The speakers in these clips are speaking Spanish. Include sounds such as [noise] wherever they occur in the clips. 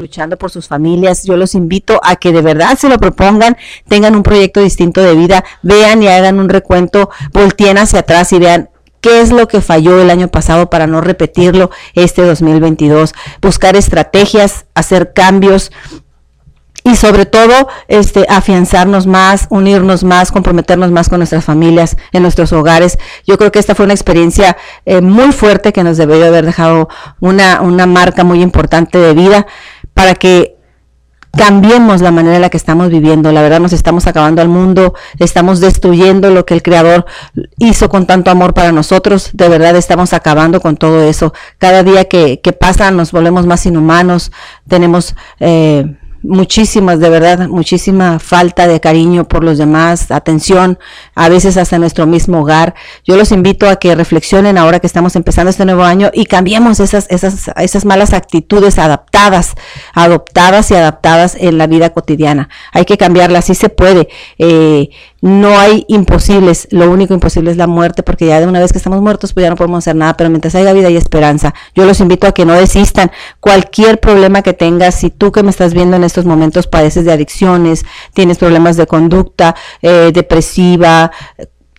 luchando por sus familias. Yo los invito a que de verdad se lo propongan, tengan un proyecto distinto de vida, vean y hagan un recuento, volteen hacia atrás y vean qué es lo que falló el año pasado para no repetirlo este 2022, buscar estrategias, hacer cambios y sobre todo este afianzarnos más, unirnos más, comprometernos más con nuestras familias, en nuestros hogares. Yo creo que esta fue una experiencia eh, muy fuerte que nos debió haber dejado una, una marca muy importante de vida para que cambiemos la manera en la que estamos viviendo. La verdad nos estamos acabando al mundo, estamos destruyendo lo que el Creador hizo con tanto amor para nosotros. De verdad estamos acabando con todo eso. Cada día que, que pasa nos volvemos más inhumanos, tenemos... Eh, muchísimas, de verdad, muchísima falta de cariño por los demás, atención, a veces hasta nuestro mismo hogar. Yo los invito a que reflexionen ahora que estamos empezando este nuevo año y cambiemos esas, esas, esas malas actitudes adaptadas, adoptadas y adaptadas en la vida cotidiana. Hay que cambiarlas, sí se puede. Eh, no hay imposibles, lo único imposible es la muerte, porque ya de una vez que estamos muertos, pues ya no podemos hacer nada, pero mientras haya vida y esperanza. Yo los invito a que no desistan. Cualquier problema que tengas, si tú que me estás viendo en estos momentos padeces de adicciones, tienes problemas de conducta, eh, depresiva,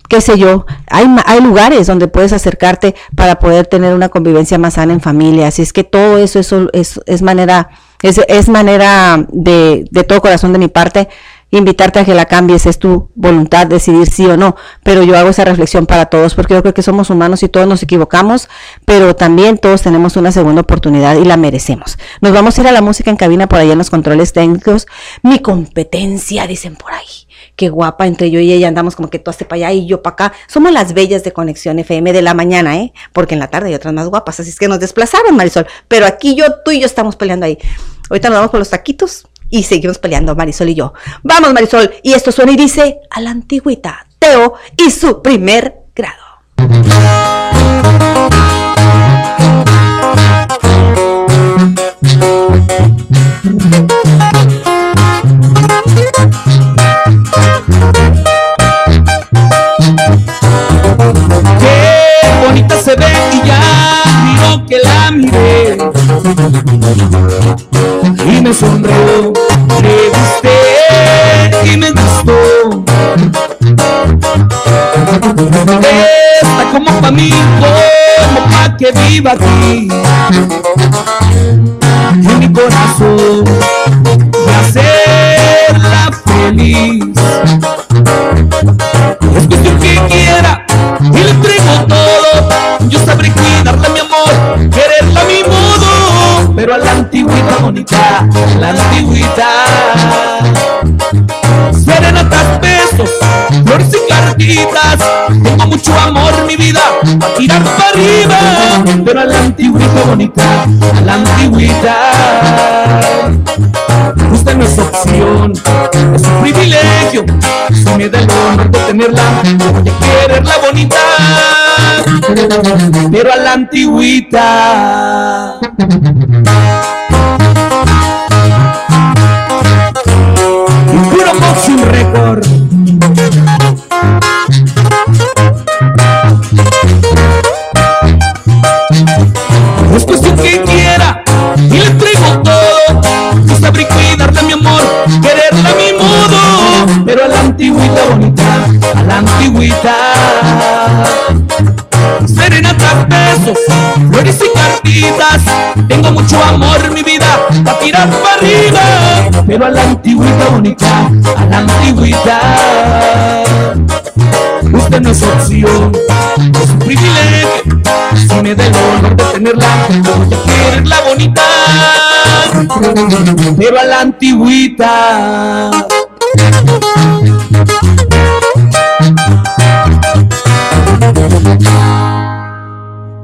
qué sé yo, hay, hay lugares donde puedes acercarte para poder tener una convivencia más sana en familia. Así es que todo eso, eso es, es manera, es, es manera de, de todo corazón de mi parte invitarte a que la cambies, es tu voluntad decidir sí o no, pero yo hago esa reflexión para todos porque yo creo que somos humanos y todos nos equivocamos, pero también todos tenemos una segunda oportunidad y la merecemos. Nos vamos a ir a la música en cabina por allá en los controles técnicos. Mi competencia, dicen por ahí. Qué guapa, entre yo y ella andamos como que tú haces para allá y yo para acá. Somos las bellas de Conexión FM de la mañana, ¿eh? Porque en la tarde hay otras más guapas, así es que nos desplazaron, Marisol. Pero aquí yo, tú y yo estamos peleando ahí. Ahorita nos vamos con los taquitos y seguimos peleando Marisol y yo. Vamos Marisol, y esto suena y dice a la antigüita, Teo y su primer grado. Qué bonita se ve y ya miro que la miré y me sonrió, le gusté y me gustó. Está como pa' mí, como pa' que viva aquí. En mi corazón, de hacerla feliz. Antigüita bonita, la antigüita. Serenatas, besos, flores y cartitas. Tengo mucho amor, mi vida, a tirar para arriba. Pero a la antigüita bonita, a la antigüita. Usted no es opción, es un privilegio. Si me da el honor de tenerla, voy a quererla bonita. Pero a la antigüita. Record. Es cuestión que quiera y le entrego todo. Yo sabré cuidarla, mi amor, quererla a mi modo. Pero a la antigüita bonita, a la antigüita. Flores y cartitas. Tengo mucho amor, mi vida, a tirar para arriba. Pero a la antigüita bonita, a la antigüita. Usted no es opción, es un privilegio. Si me da el honor de tenerla, voy a quererla bonita. Pero a la antigüita.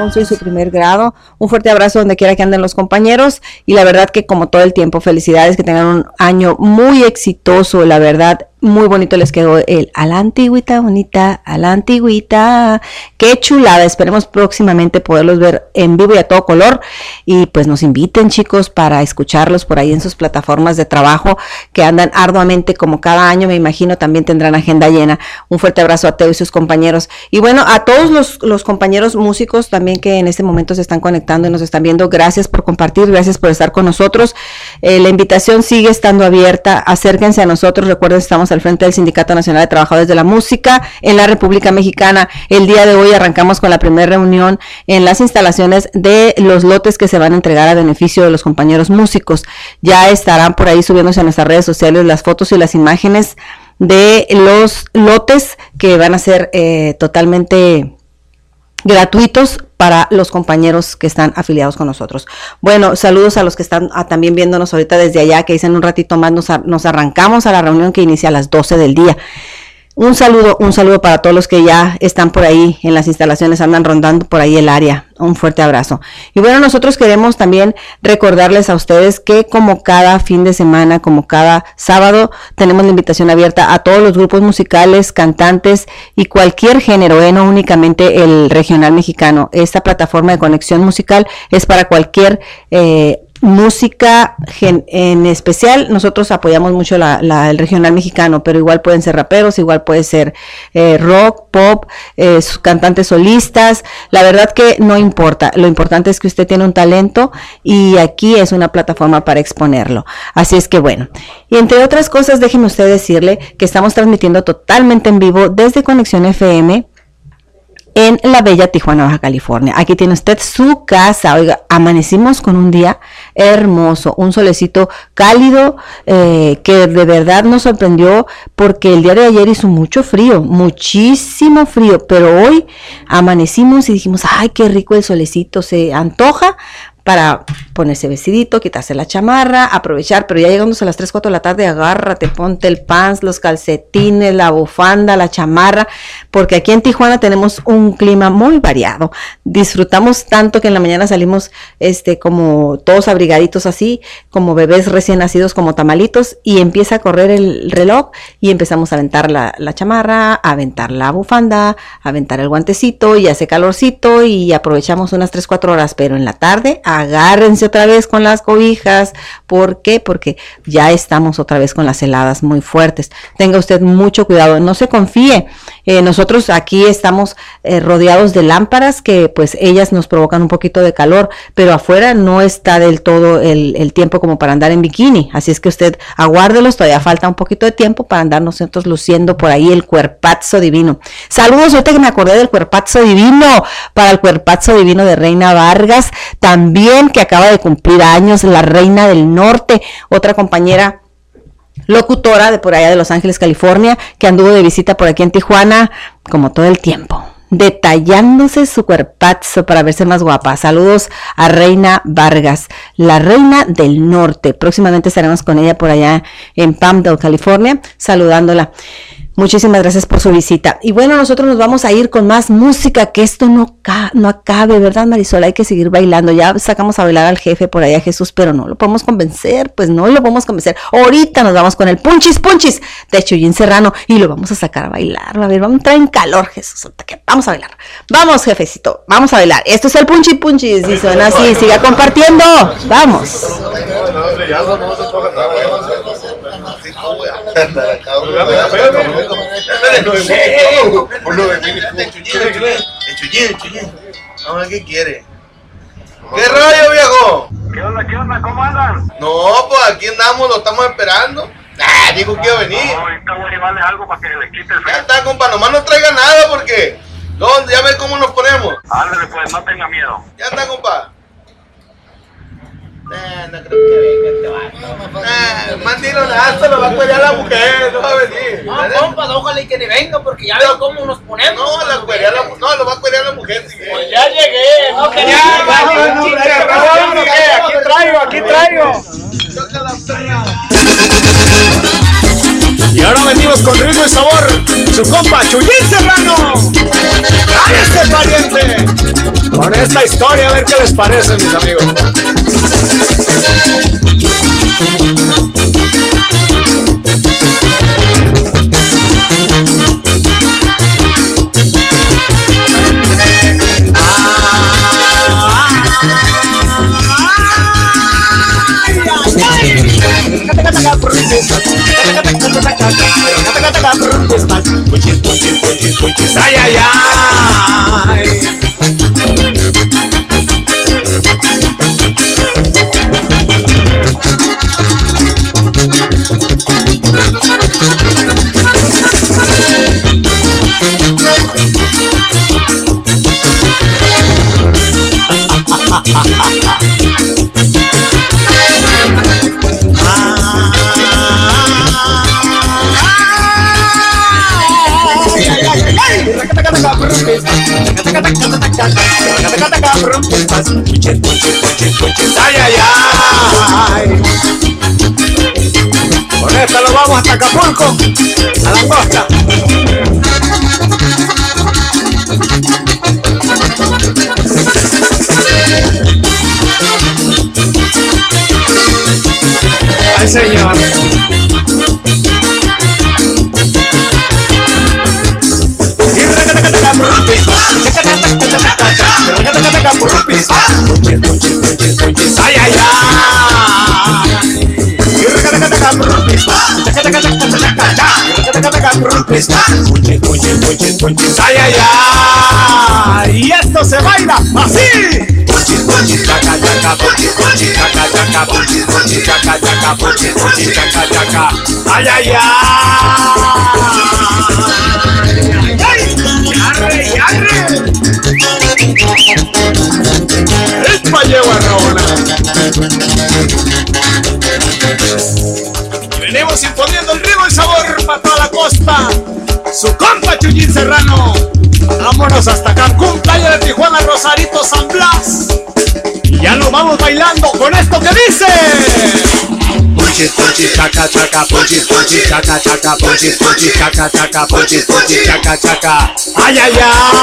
Alfonso y su primer grado. Un fuerte abrazo donde quiera que anden los compañeros y la verdad que como todo el tiempo, felicidades, que tengan un año muy exitoso, la verdad, muy bonito les quedó el a la antigüita, bonita, a la antigüita. Qué chulada. Esperemos próximamente poderlos ver en vivo y a todo color. Y pues nos inviten, chicos, para escucharlos por ahí en sus plataformas de trabajo que andan arduamente como cada año. Me imagino también tendrán agenda llena. Un fuerte abrazo a Teo y sus compañeros. Y bueno, a todos los, los compañeros músicos también que en este momento se están conectando y nos están viendo. Gracias por compartir, gracias por estar con nosotros. Eh, la invitación sigue estando abierta. Acérquense a nosotros. Recuerden, estamos al frente del Sindicato Nacional de Trabajadores de la Música en la República Mexicana. El día de hoy arrancamos con la primera reunión en las instalaciones de los lotes que se van a entregar a beneficio de los compañeros músicos. Ya estarán por ahí subiéndose a nuestras redes sociales las fotos y las imágenes de los lotes que van a ser eh, totalmente gratuitos para los compañeros que están afiliados con nosotros. Bueno, saludos a los que están ah, también viéndonos ahorita desde allá, que dicen un ratito más, nos, nos arrancamos a la reunión que inicia a las 12 del día. Un saludo, un saludo para todos los que ya están por ahí en las instalaciones, andan rondando por ahí el área. Un fuerte abrazo. Y bueno, nosotros queremos también recordarles a ustedes que como cada fin de semana, como cada sábado, tenemos la invitación abierta a todos los grupos musicales, cantantes y cualquier género, ¿eh? no únicamente el regional mexicano. Esta plataforma de conexión musical es para cualquier eh, música en especial, nosotros apoyamos mucho la, el regional mexicano, pero igual pueden ser raperos, igual puede ser eh, rock, pop, eh, cantantes solistas, la verdad que no importa, lo importante es que usted tiene un talento y aquí es una plataforma para exponerlo. Así es que bueno, y entre otras cosas, déjenme usted decirle que estamos transmitiendo totalmente en vivo desde Conexión FM en la bella Tijuana, Baja California. Aquí tiene usted su casa. Oiga, amanecimos con un día hermoso, un solecito cálido eh, que de verdad nos sorprendió porque el día de ayer hizo mucho frío, muchísimo frío, pero hoy amanecimos y dijimos, ay, qué rico el solecito, se antoja para ponerse vestidito, quitarse la chamarra, aprovechar, pero ya llegamos a las 3, 4 de la tarde, agárrate, ponte el pants, los calcetines, la bufanda, la chamarra, porque aquí en Tijuana tenemos un clima muy variado. Disfrutamos tanto que en la mañana salimos este como todos abrigaditos así, como bebés recién nacidos como tamalitos y empieza a correr el reloj y empezamos a aventar la, la chamarra, a aventar la bufanda, a aventar el guantecito y hace calorcito y aprovechamos unas 3, 4 horas, pero en la tarde agárrense otra vez con las cobijas. ¿Por qué? Porque ya estamos otra vez con las heladas muy fuertes. Tenga usted mucho cuidado, no se confíe. Eh, nosotros aquí estamos eh, rodeados de lámparas que pues ellas nos provocan un poquito de calor, pero afuera no está del todo el, tiempo como para andar en bikini. Así es que usted aguárdelos, todavía falta un poquito de tiempo para andar nosotros luciendo por ahí el cuerpazo divino. Saludos, ahorita que me acordé del cuerpazo divino, para el cuerpazo divino de Reina Vargas, también que acaba de cumplir años, la reina del norte, otra compañera locutora de por allá de Los Ángeles, California, que anduvo de visita por aquí en Tijuana, como todo el tiempo, detallándose su cuerpazo para verse más guapa. Saludos a Reina Vargas, la reina del norte. Próximamente estaremos con ella por allá en Palmdale, California, saludándola. Muchísimas gracias por su visita. Y bueno, nosotros nos vamos a ir con más música, que esto no, no acabe, ¿verdad, Marisol? Hay que seguir bailando. Ya sacamos a bailar al jefe por allá, Jesús, pero no lo podemos convencer, pues no lo podemos convencer. Ahorita nos vamos con el punchis punchis de Chuyín Serrano y lo vamos a sacar a bailar. A ver, vamos a entrar en calor, Jesús. Vamos a bailar. Vamos, jefecito, vamos a bailar. Esto es el punchis punchis y suena así. Siga compartiendo. Vamos. ¿Qué quiere? ¿Qué rollo, viejo? ¿Qué onda, qué onda? ¿Cómo andan? No, pues aquí andamos, lo estamos esperando. Ah, dijo que iba a venir. No, ahorita voy a llevarle algo para que le quite el Ya frío. está, compa, nomás no traiga nada porque... ¿Dónde? Ya ve cómo nos ponemos. Ándale, pues, no tenga miedo. Ya está, compa. No creo que venga este vato. Nada, se lo va a cuidar la mujer, no va a venir. No, compas, ojalá y que ni venga, porque ya veo cómo nos ponemos. No, la cuería la, no, lo va a cuidar la mujer. Si quiere. Ya llegué, no quería Aquí traigo, aquí traigo. Ya ahora venimos con ritmo y sabor. Su compa Chuyín Serrano. ¡Cállese, pariente! Con esta historia, a ver qué les parece, mis amigos. Ay, ay, ay. Ay, ay, ay. Con esta lo vamos hasta Acapulco, a la costa. Señor. Ay, ay, ay. Y esto se baila así. Ay, ay, ay. Venimos imponiendo el ritmo y sabor para toda la costa. Su compa Chuyín Serrano. Vámonos hasta Cancún, playa de Tijuana, Rosarito, San Blas. Y ya nos vamos bailando con esto que dice. Punchis, punchis, chaca, chaca, punchis, punchis, chaca, chaca, punchis, punchis, chaca, chaca, punchis, punchis, chaca, chaca. Ay, ay, ay.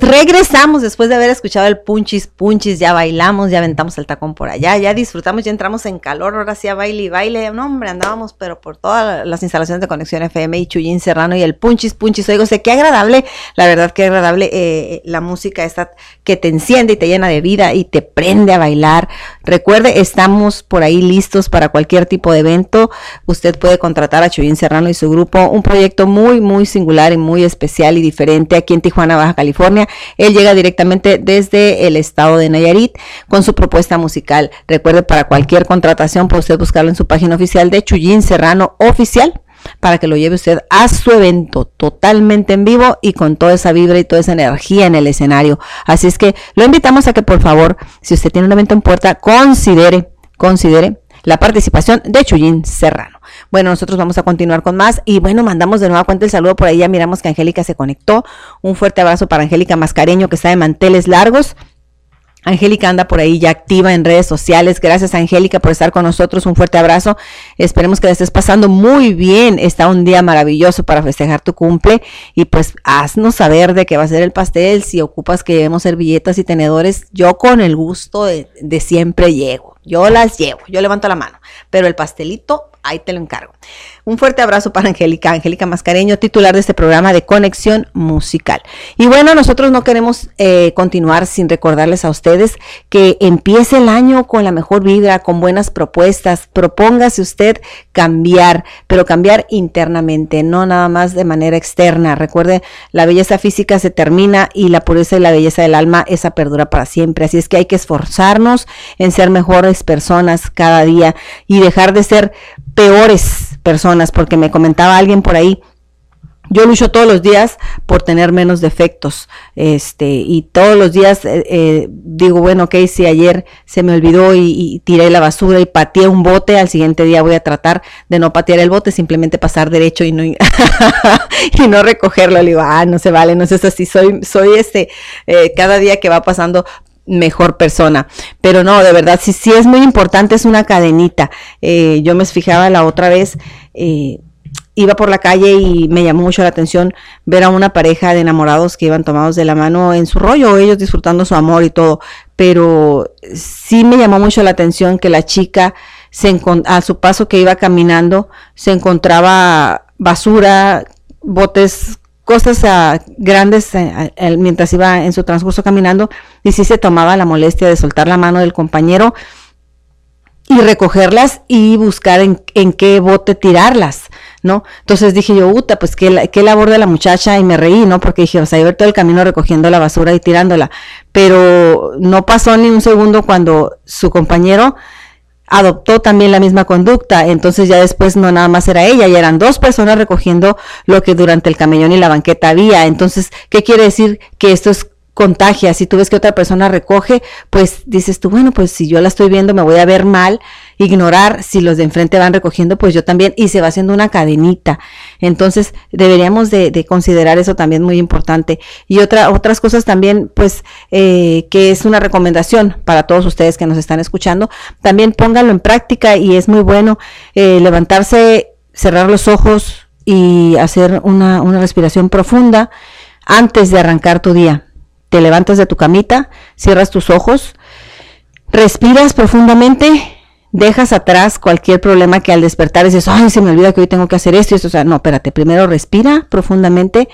Pues regresamos después de haber escuchado el punchis punchis, ya bailamos, ya aventamos el tacón por allá, ya disfrutamos, ya entramos en calor, ahora sí a baile y baile, no hombre, andábamos pero por todas las instalaciones de conexión FM y Chuyín Serrano y el punchis punchis, oigo, sé qué agradable, la verdad que agradable eh, la música esta que te enciende y te llena de vida y te prende a bailar. Recuerde, estamos por ahí listos para cualquier tipo de evento, usted puede contratar a Chuyín Serrano y su grupo, un proyecto muy, muy singular y muy especial y diferente aquí en Tijuana, Baja California. Él llega directamente desde el estado de Nayarit con su propuesta musical. Recuerde, para cualquier contratación puede usted buscarlo en su página oficial de Chuyín Serrano Oficial para que lo lleve usted a su evento totalmente en vivo y con toda esa vibra y toda esa energía en el escenario. Así es que lo invitamos a que por favor, si usted tiene un evento en puerta, considere, considere la participación de Chuyín Serrano. Bueno, nosotros vamos a continuar con más y bueno, mandamos de nueva cuenta el saludo por ahí, ya miramos que Angélica se conectó. Un fuerte abrazo para Angélica Mascareño que está de manteles largos. Angélica anda por ahí ya activa en redes sociales. Gracias Angélica por estar con nosotros. Un fuerte abrazo. Esperemos que la estés pasando muy bien. Está un día maravilloso para festejar tu cumple. Y pues haznos saber de qué va a ser el pastel. Si ocupas que llevemos servilletas y tenedores, yo con el gusto de, de siempre llego. Yo las llevo. Yo levanto la mano. Pero el pastelito ahí te lo encargo. Un fuerte abrazo para Angélica, Angélica Mascareño, titular de este programa de Conexión Musical. Y bueno, nosotros no queremos eh, continuar sin recordarles a ustedes que empiece el año con la mejor vibra, con buenas propuestas. Propóngase usted cambiar, pero cambiar internamente, no nada más de manera externa. Recuerde, la belleza física se termina y la pureza y la belleza del alma, esa perdura para siempre. Así es que hay que esforzarnos en ser mejores personas cada día y dejar de ser peores personas, porque me comentaba alguien por ahí, yo lucho todos los días por tener menos defectos, este, y todos los días eh, eh, digo, bueno, ok, si ayer se me olvidó y, tiré la basura y pateé un bote, al siguiente día voy a tratar de no patear el bote, simplemente pasar derecho y no, [laughs] y no recogerlo. Le digo, ah, no se vale, no es así, soy, soy este, eh, cada día que va pasando mejor persona. Pero no, de verdad, sí, sí es muy importante, es una cadenita. Eh, yo me fijaba la otra vez, eh, iba por la calle y me llamó mucho la atención ver a una pareja de enamorados que iban tomados de la mano en su rollo, ellos disfrutando su amor y todo. Pero sí me llamó mucho la atención que la chica se a su paso que iba caminando se encontraba basura, botes cosas uh, grandes uh, mientras iba en su transcurso caminando y sí se tomaba la molestia de soltar la mano del compañero y recogerlas y buscar en, en qué bote tirarlas, ¿no? Entonces dije yo, puta, pues qué, qué labor de la muchacha y me reí, ¿no? Porque dije, o sea, iba todo el camino recogiendo la basura y tirándola, pero no pasó ni un segundo cuando su compañero adoptó también la misma conducta, entonces ya después no nada más era ella, ya eran dos personas recogiendo lo que durante el camellón y la banqueta había. Entonces, ¿qué quiere decir? Que esto es contagia. Si tú ves que otra persona recoge, pues dices tú, bueno, pues si yo la estoy viendo me voy a ver mal, ignorar si los de enfrente van recogiendo, pues yo también, y se va haciendo una cadenita. Entonces, deberíamos de, considerar eso también muy importante. Y otra, otras cosas también, pues, eh, que es una recomendación para todos ustedes que nos están escuchando, también pónganlo en práctica y es muy bueno eh, levantarse, cerrar los ojos y hacer una, una respiración profunda antes de arrancar tu día te levantas de tu camita, cierras tus ojos, respiras profundamente, dejas atrás cualquier problema que al despertar dices, ay, se me olvida que hoy tengo que hacer esto y esto. O sea, no, espérate, primero respira profundamente,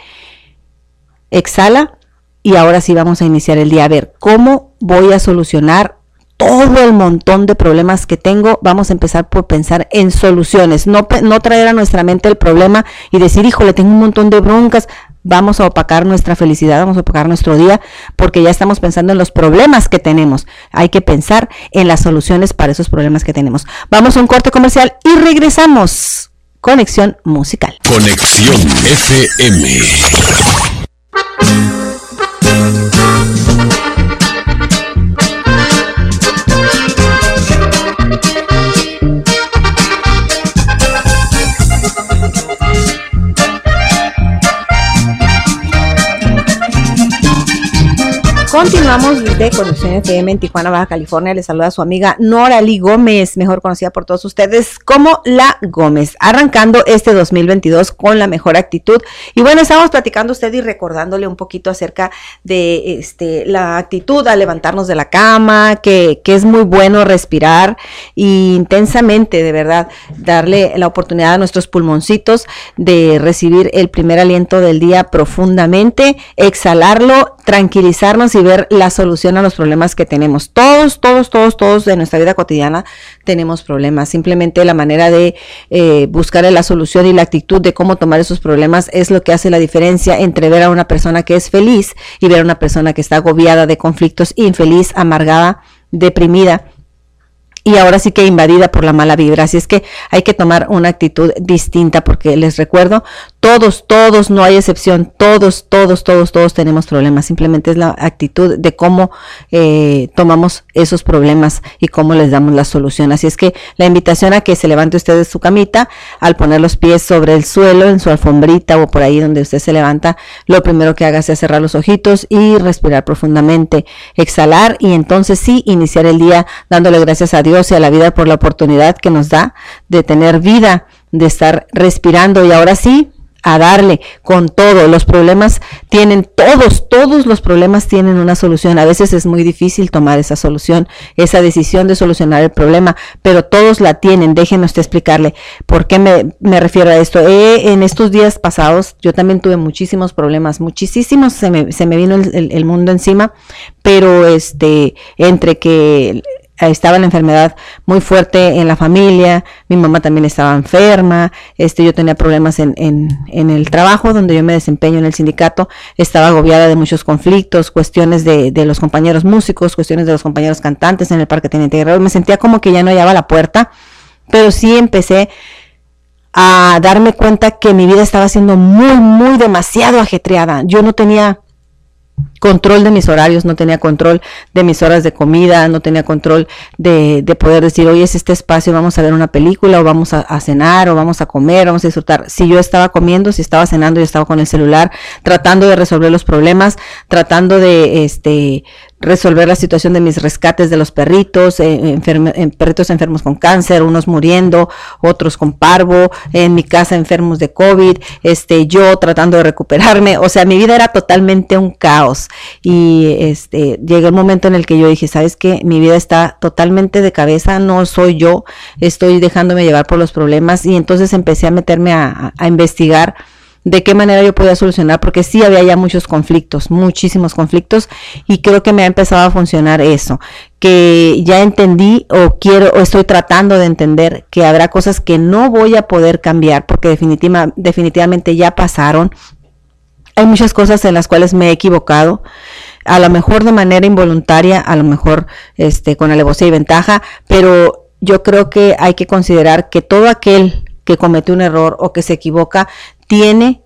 exhala y ahora sí vamos a iniciar el día. A ver, ¿cómo voy a solucionar todo el montón de problemas que tengo? Vamos a empezar por pensar en soluciones, no, no traer a nuestra mente el problema y decir, híjole, tengo un montón de broncas vamos a opacar nuestra felicidad, vamos a opacar nuestro día, porque ya estamos pensando en los problemas que tenemos. Hay que pensar en las soluciones para esos problemas que tenemos. Vamos a un corte comercial y regresamos. Conexión musical. Conexión FM. Continuamos de Conexión FM en Tijuana, Baja California. Les saluda su amiga Nora Lee Gómez, mejor conocida por todos ustedes como La Gómez, arrancando este 2022 con la mejor actitud. Y bueno, estamos platicando usted y recordándole un poquito acerca de este, la actitud a levantarnos de la cama, que, que es muy bueno respirar y intensamente, de verdad, darle la oportunidad a nuestros pulmoncitos de recibir el primer aliento del día profundamente, exhalarlo, tranquilizarnos y ver la solución a los problemas que tenemos. Todos, todos, todos, todos de nuestra vida cotidiana tenemos problemas. Simplemente la manera de eh, buscar la solución y la actitud de cómo tomar esos problemas es lo que hace la diferencia entre ver a una persona que es feliz y ver a una persona que está agobiada de conflictos, infeliz, amargada, deprimida y ahora sí que invadida por la mala vibra. Así es que hay que tomar una actitud distinta porque les recuerdo, todos, todos, no hay excepción, todos, todos, todos, todos tenemos problemas. Simplemente es la actitud de cómo eh, tomamos esos problemas y cómo les damos la solución. Así es que la invitación a que se levante usted de su camita, al poner los pies sobre el suelo, en su alfombrita o por ahí donde usted se levanta, lo primero que haga es cerrar los ojitos y respirar profundamente, exhalar y entonces sí iniciar el día dándole gracias a Dios Dios y a la vida por la oportunidad que nos da de tener vida, de estar respirando y ahora sí, a darle con todo. Los problemas tienen, todos, todos los problemas tienen una solución. A veces es muy difícil tomar esa solución, esa decisión de solucionar el problema, pero todos la tienen. Déjenme usted explicarle por qué me, me refiero a esto. en estos días pasados yo también tuve muchísimos problemas, muchísimos, se me, se me vino el, el mundo encima, pero este, entre que estaba la enfermedad muy fuerte en la familia, mi mamá también estaba enferma, este, yo tenía problemas en, en, en, el trabajo donde yo me desempeño en el sindicato, estaba agobiada de muchos conflictos, cuestiones de, de los compañeros músicos, cuestiones de los compañeros cantantes en el Parque Teniente Guerrero, me sentía como que ya no hallaba la puerta, pero sí empecé a darme cuenta que mi vida estaba siendo muy, muy demasiado ajetreada. Yo no tenía control de mis horarios, no tenía control de mis horas de comida, no tenía control de, de poder decir, oye, es este espacio, vamos a ver una película o vamos a, a, cenar o vamos a comer, vamos a disfrutar. Si yo estaba comiendo, si estaba cenando, yo estaba con el celular tratando de resolver los problemas, tratando de, este, resolver la situación de mis rescates de los perritos, eh, en perritos enfermos con cáncer, unos muriendo, otros con parvo, en mi casa enfermos de COVID, este, yo tratando de recuperarme, o sea, mi vida era totalmente un caos. Y este, llegó el momento en el que yo dije, ¿sabes qué? Mi vida está totalmente de cabeza, no soy yo, estoy dejándome llevar por los problemas. Y entonces empecé a meterme a investigar de qué manera yo podía solucionar, porque sí había ya muchos conflictos, muchísimos conflictos, y creo que me ha empezado a funcionar eso, que ya entendí o quiero o estoy tratando de entender que habrá cosas que no voy a poder cambiar, porque definitiva, definitivamente ya pasaron. Hay muchas cosas en las cuales me he equivocado, a lo mejor de manera involuntaria, a lo mejor este, con alevosía y ventaja, pero yo creo que hay que considerar que todo aquel que comete un error o que se equivoca tiene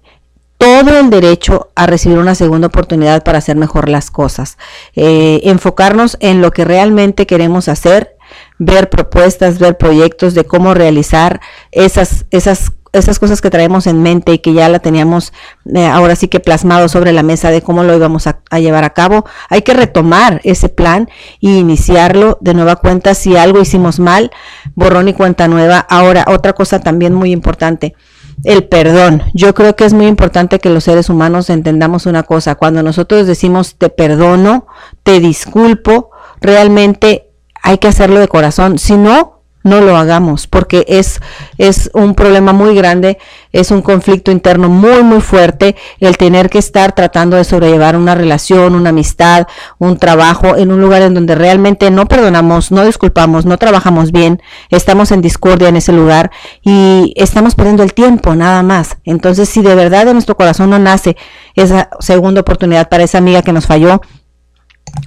todo el derecho a recibir una segunda oportunidad para hacer mejor las cosas. Eh, enfocarnos en lo que realmente queremos hacer, ver propuestas, ver proyectos de cómo realizar esas, esas esas cosas que traemos en mente y que ya la teníamos eh, ahora sí que plasmado sobre la mesa de cómo lo íbamos a, a, llevar a cabo, hay que retomar ese plan y iniciarlo de nueva cuenta. Si algo hicimos mal, borrón y cuenta nueva. Ahora, otra cosa también muy importante, el perdón. Yo creo que es muy importante que los seres humanos entendamos una cosa. Cuando nosotros decimos te perdono, te disculpo, realmente hay que hacerlo de corazón. Si no, no lo hagamos, porque es, es un problema muy grande, es un conflicto interno muy, muy fuerte el tener que estar tratando de sobrellevar una relación, una amistad, un trabajo en un lugar en donde realmente no perdonamos, no disculpamos, no trabajamos bien, estamos en discordia en ese lugar y estamos perdiendo el tiempo nada más. Entonces, si de verdad de nuestro corazón no nace esa segunda oportunidad para esa amiga que nos falló,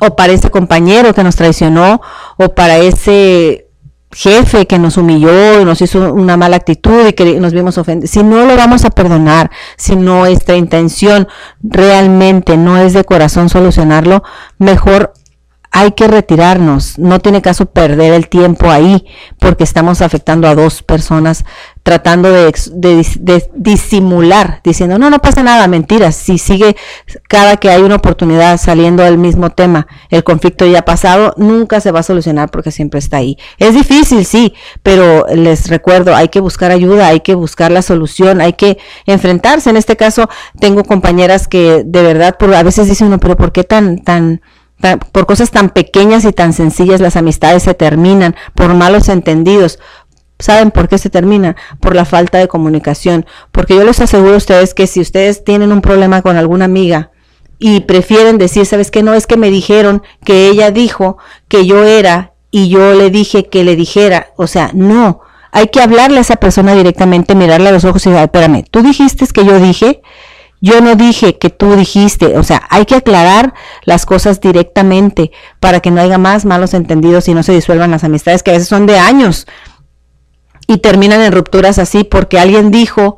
o para ese compañero que nos traicionó, o para ese jefe que nos humilló, nos hizo una mala actitud y que nos vimos ofendidos, si no lo vamos a perdonar, si nuestra intención realmente no es de corazón solucionarlo, mejor hay que retirarnos. No tiene caso perder el tiempo ahí porque estamos afectando a dos personas tratando de, de, disimular, diciendo, no, no pasa nada, mentiras. Si sigue cada que hay una oportunidad saliendo del mismo tema, el conflicto ya pasado, nunca se va a solucionar porque siempre está ahí. Es difícil, sí, pero les recuerdo, hay que buscar ayuda, hay que buscar la solución, hay que enfrentarse. En este caso, tengo compañeras que de verdad, por, a veces dicen, no, pero ¿por qué tan, tan por cosas tan pequeñas y tan sencillas las amistades se terminan, por malos entendidos. ¿Saben por qué se termina? Por la falta de comunicación. Porque yo les aseguro a ustedes que si ustedes tienen un problema con alguna amiga y prefieren decir, ¿sabes qué? No es que me dijeron que ella dijo que yo era y yo le dije que le dijera. O sea, no. Hay que hablarle a esa persona directamente, mirarle a los ojos y decir, espérame, tú dijiste que yo dije yo no dije que tú dijiste, o sea, hay que aclarar las cosas directamente para que no haya más malos entendidos y no se disuelvan las amistades que a veces son de años y terminan en rupturas así porque alguien dijo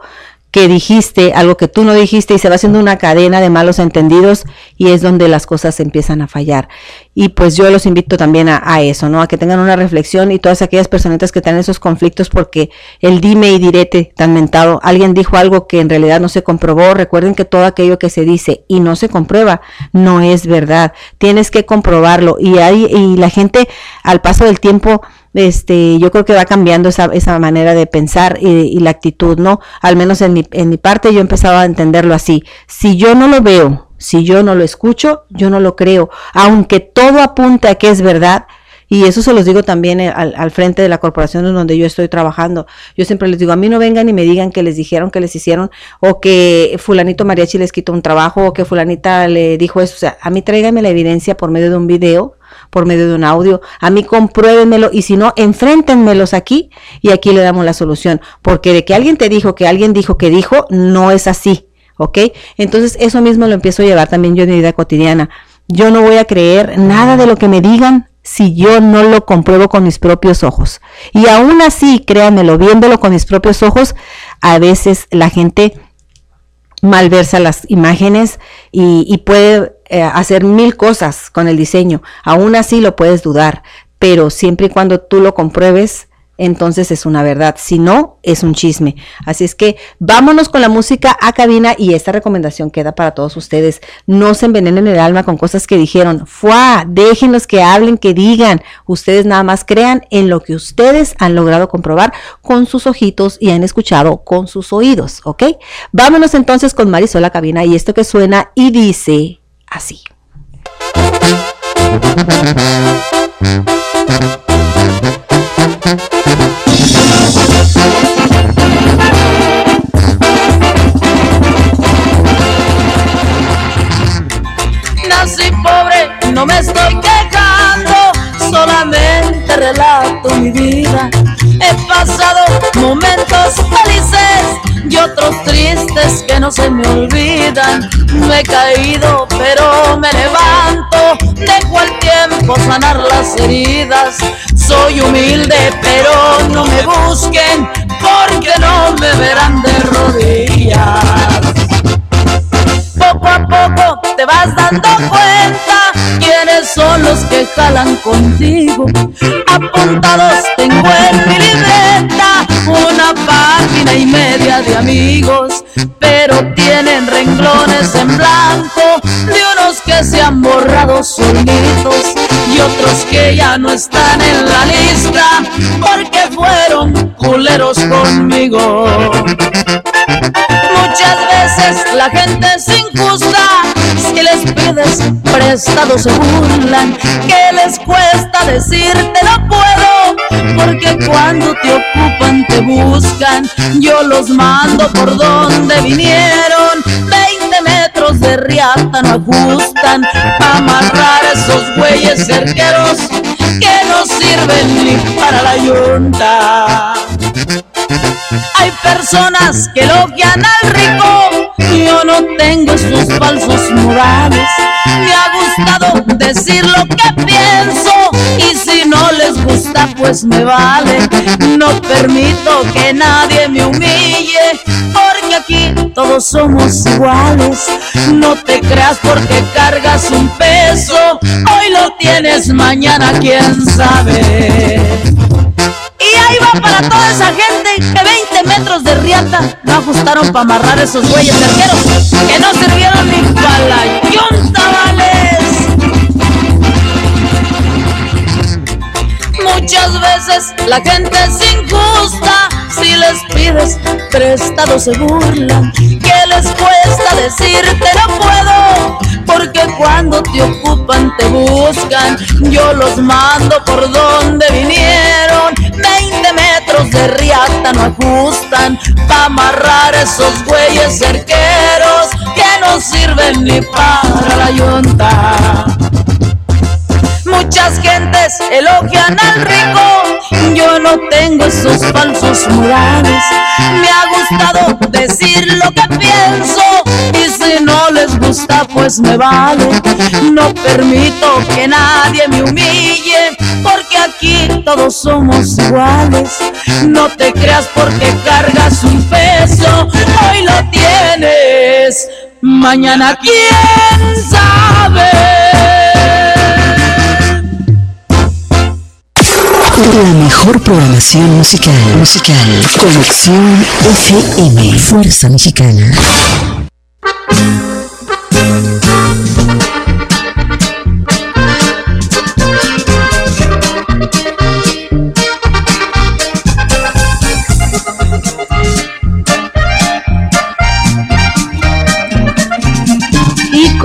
que dijiste, algo que tú no dijiste y se va haciendo una cadena de malos entendidos y es donde las cosas empiezan a fallar. Y pues yo los invito también a, eso, ¿no? A que tengan una reflexión y todas aquellas personitas que tienen esos conflictos porque el dime y direte tan mentado, alguien dijo algo que en realidad no se comprobó, recuerden que todo aquello que se dice y no se comprueba no es verdad, tienes que comprobarlo y, hay, y la gente al paso del tiempo este, yo creo que va cambiando esa, esa manera de pensar y, y, la actitud, ¿no? Al menos en mi, en mi parte yo empezaba a entenderlo así. Si yo no lo veo, si yo no lo escucho, yo no lo creo. Aunque todo apunta a que es verdad, y eso se los digo también eh, al, al, frente de la corporación en donde yo estoy trabajando. Yo siempre les digo, a mí no vengan y me digan que les dijeron que les hicieron, o que fulanito mariachi les quitó un trabajo, o que fulanita le dijo eso. O sea, a mí tráigame la evidencia por medio de un video, por medio de un audio. A mí compruébenmelo y si no, enfréntenmelos aquí y aquí le damos la solución. Porque de que alguien te dijo que alguien dijo que dijo, no es así. ¿Ok? Entonces eso mismo lo empiezo a llevar también yo en mi vida cotidiana. Yo no voy a creer nada de lo que me digan si yo no lo compruebo con mis propios ojos. Y aún así, créanmelo, viéndolo con mis propios ojos, a veces la gente malversa las imágenes y, y puede eh, hacer mil cosas con el diseño. Aún así lo puedes dudar, pero siempre y cuando tú lo compruebes, entonces es una verdad. Si no, es un chisme. Así es que vámonos con la música a cabina y esta recomendación queda para todos ustedes. No se envenenen el alma con cosas que dijeron. Fuá, déjenlos que hablen, que digan. Ustedes nada más crean en lo que ustedes han logrado comprobar con sus ojitos y han escuchado con sus oídos, ¿ok? Vámonos entonces con Marisol a cabina y esto que suena y dice así. Nací pobre, no me estoy relato mi vida. He pasado momentos felices y otros tristes que no se me olvidan. No he caído, pero me levanto, dejo al tiempo sanar las heridas. Soy humilde, pero no me busquen, porque no me verán de rodillas poco a poco te vas dando cuenta quiénes son los que jalan contigo. Apuntados tengo en mi libreta una página y media de amigos, pero tienen renglones en blanco de unos que se han borrado solitos y otros que ya no están en la lista porque fueron culeros conmigo. La gente es injusta, si les pides prestado se burlan, que les cuesta decirte no puedo, porque cuando te ocupan te buscan, yo los mando por donde vinieron, 20 metros de riata no ajustan, amarrar esos güeyes cerqueros que no sirven ni para la yunta. Hay personas que elogian al rico, yo no tengo esos falsos morales. Me ha gustado decir lo que pienso y si no les gusta pues me vale. No permito que nadie me humille porque aquí todos somos iguales. No te creas porque cargas un peso, hoy lo tienes, mañana quién sabe. Y ahí va para toda esa gente que 20 metros de riata no ajustaron para amarrar esos güeyes cerqueros que no sirvieron ni para la yunta, vales. Muchas veces la gente es injusta, si les pides prestado se burlan, que les cuesta decirte no puedo, porque cuando te ocupan te buscan, yo los mando por donde vinieron, 20 metros de riata no ajustan, pa' amarrar esos güeyes cerqueros que no sirven ni para la yunta. Muchas gentes elogian al rico, yo no tengo esos falsos morales. Me ha gustado decir lo que pienso si no les gusta pues me vale. No permito que nadie me humille porque aquí todos somos iguales. No te creas porque cargas un peso, hoy lo tienes, mañana quién sabe. La mejor programación musical. Musical. Conexión FM. Fuerza Mexicana. Y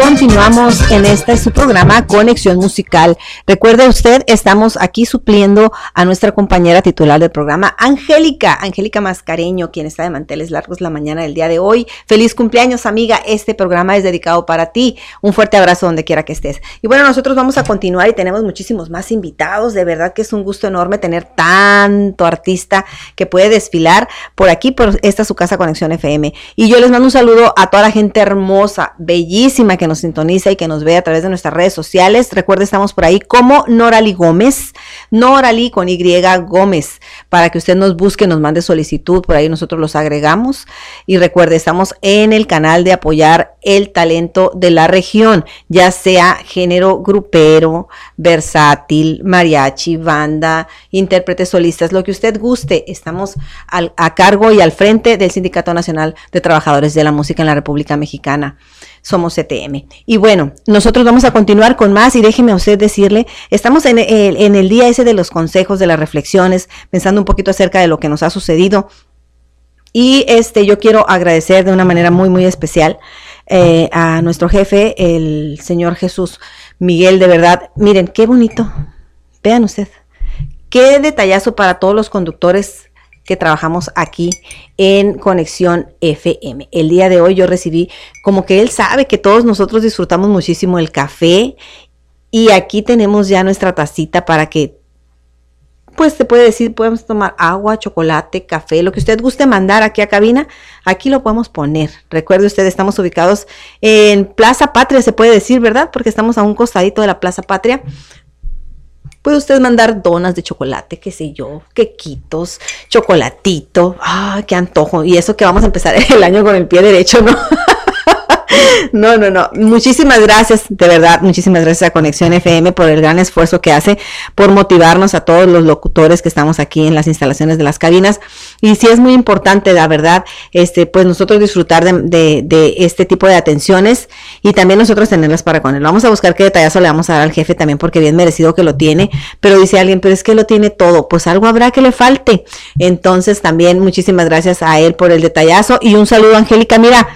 continuamos en este su programa Conexión Musical. Recuerde usted, estamos aquí supliendo a nuestra compañera titular del programa, Angélica, Angélica Mascareño, quien está de manteles largos la mañana del día de hoy. Feliz cumpleaños, amiga. Este programa es dedicado para ti. Un fuerte abrazo donde quiera que estés. Y bueno, nosotros vamos a continuar y tenemos muchísimos más invitados. De verdad que es un gusto enorme tener tanto artista que puede desfilar por aquí, por esta su casa Conexión FM. Y yo les mando un saludo a toda la gente hermosa, bellísima que nos sintoniza y que nos ve a través de nuestras redes sociales. Recuerde, estamos por ahí como Norali Gómez, Norali con Y Gómez, para que usted nos busque, nos mande solicitud, por ahí nosotros los agregamos. Y recuerde, estamos en el canal de apoyar el talento de la región, ya sea género grupero, versátil, mariachi, banda, intérpretes solistas, lo que usted guste. Estamos a cargo y al frente del Sindicato Nacional de Trabajadores de la Música en la República Mexicana. Somos CTM. Y bueno, nosotros vamos a continuar con más y déjeme a usted decirle, estamos en el, en el día ese de los consejos, de las reflexiones, pensando un poquito acerca de lo que nos ha sucedido. Y este, yo quiero agradecer de una manera muy, muy especial eh, a nuestro jefe, el señor Jesús Miguel, de verdad. Miren, qué bonito. Vean usted. Qué detallazo para todos los conductores que trabajamos aquí en Conexión FM. El día de hoy yo recibí como que él sabe que todos nosotros disfrutamos muchísimo el café y aquí tenemos ya nuestra tacita para que pues te puede decir, podemos tomar agua, chocolate, café, lo que usted guste mandar aquí a cabina, aquí lo podemos poner. Recuerde usted, estamos ubicados en Plaza Patria, se puede decir, ¿verdad? Porque estamos a un costadito de la Plaza Patria. Puede usted mandar donas de chocolate, qué sé yo, quequitos, chocolatito. ¡Ah, qué antojo! Y eso que vamos a empezar [laughs] el año con el pie derecho, ¿no? No, no, no. Muchísimas gracias, de verdad, muchísimas gracias a Conexión FM por el gran esfuerzo que hace, por motivarnos a todos los locutores que estamos aquí en las instalaciones de las cabinas. Y sí es muy importante, la verdad, este, pues nosotros disfrutar de, de, este tipo de atenciones y también nosotros tenerlas para con él. Vamos a buscar qué detallazo le vamos a dar al jefe también, porque bien merecido que lo tiene. Pero dice alguien, pero es que lo tiene todo. Pues algo habrá que le falte. Entonces también muchísimas gracias a él por el detallazo y un saludo, Angélica. Mira,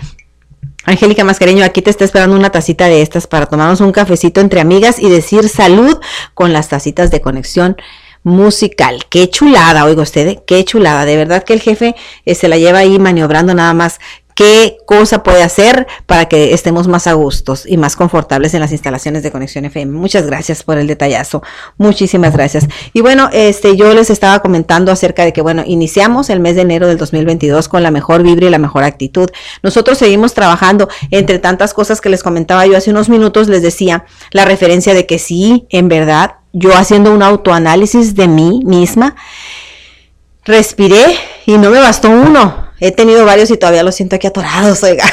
Angélica Mascareño, aquí te está esperando una tacita de estas para tomarnos un cafecito entre amigas y decir salud con las tacitas de conexión musical. Qué chulada, oiga usted, ¿eh? qué chulada. De verdad que el jefe eh, se la lleva ahí maniobrando nada más qué cosa puede hacer para que estemos más a gustos y más confortables en las instalaciones de Conexión FM. Muchas gracias por el detallazo. Muchísimas gracias. Y bueno, este yo les estaba comentando acerca de que bueno, iniciamos el mes de enero del 2022 con la mejor vibra y la mejor actitud. Nosotros seguimos trabajando entre tantas cosas que les comentaba yo hace unos minutos les decía la referencia de que sí, en verdad, yo haciendo un autoanálisis de mí misma respiré y no me bastó uno He tenido varios y todavía los siento aquí atorados, [laughs] oiga.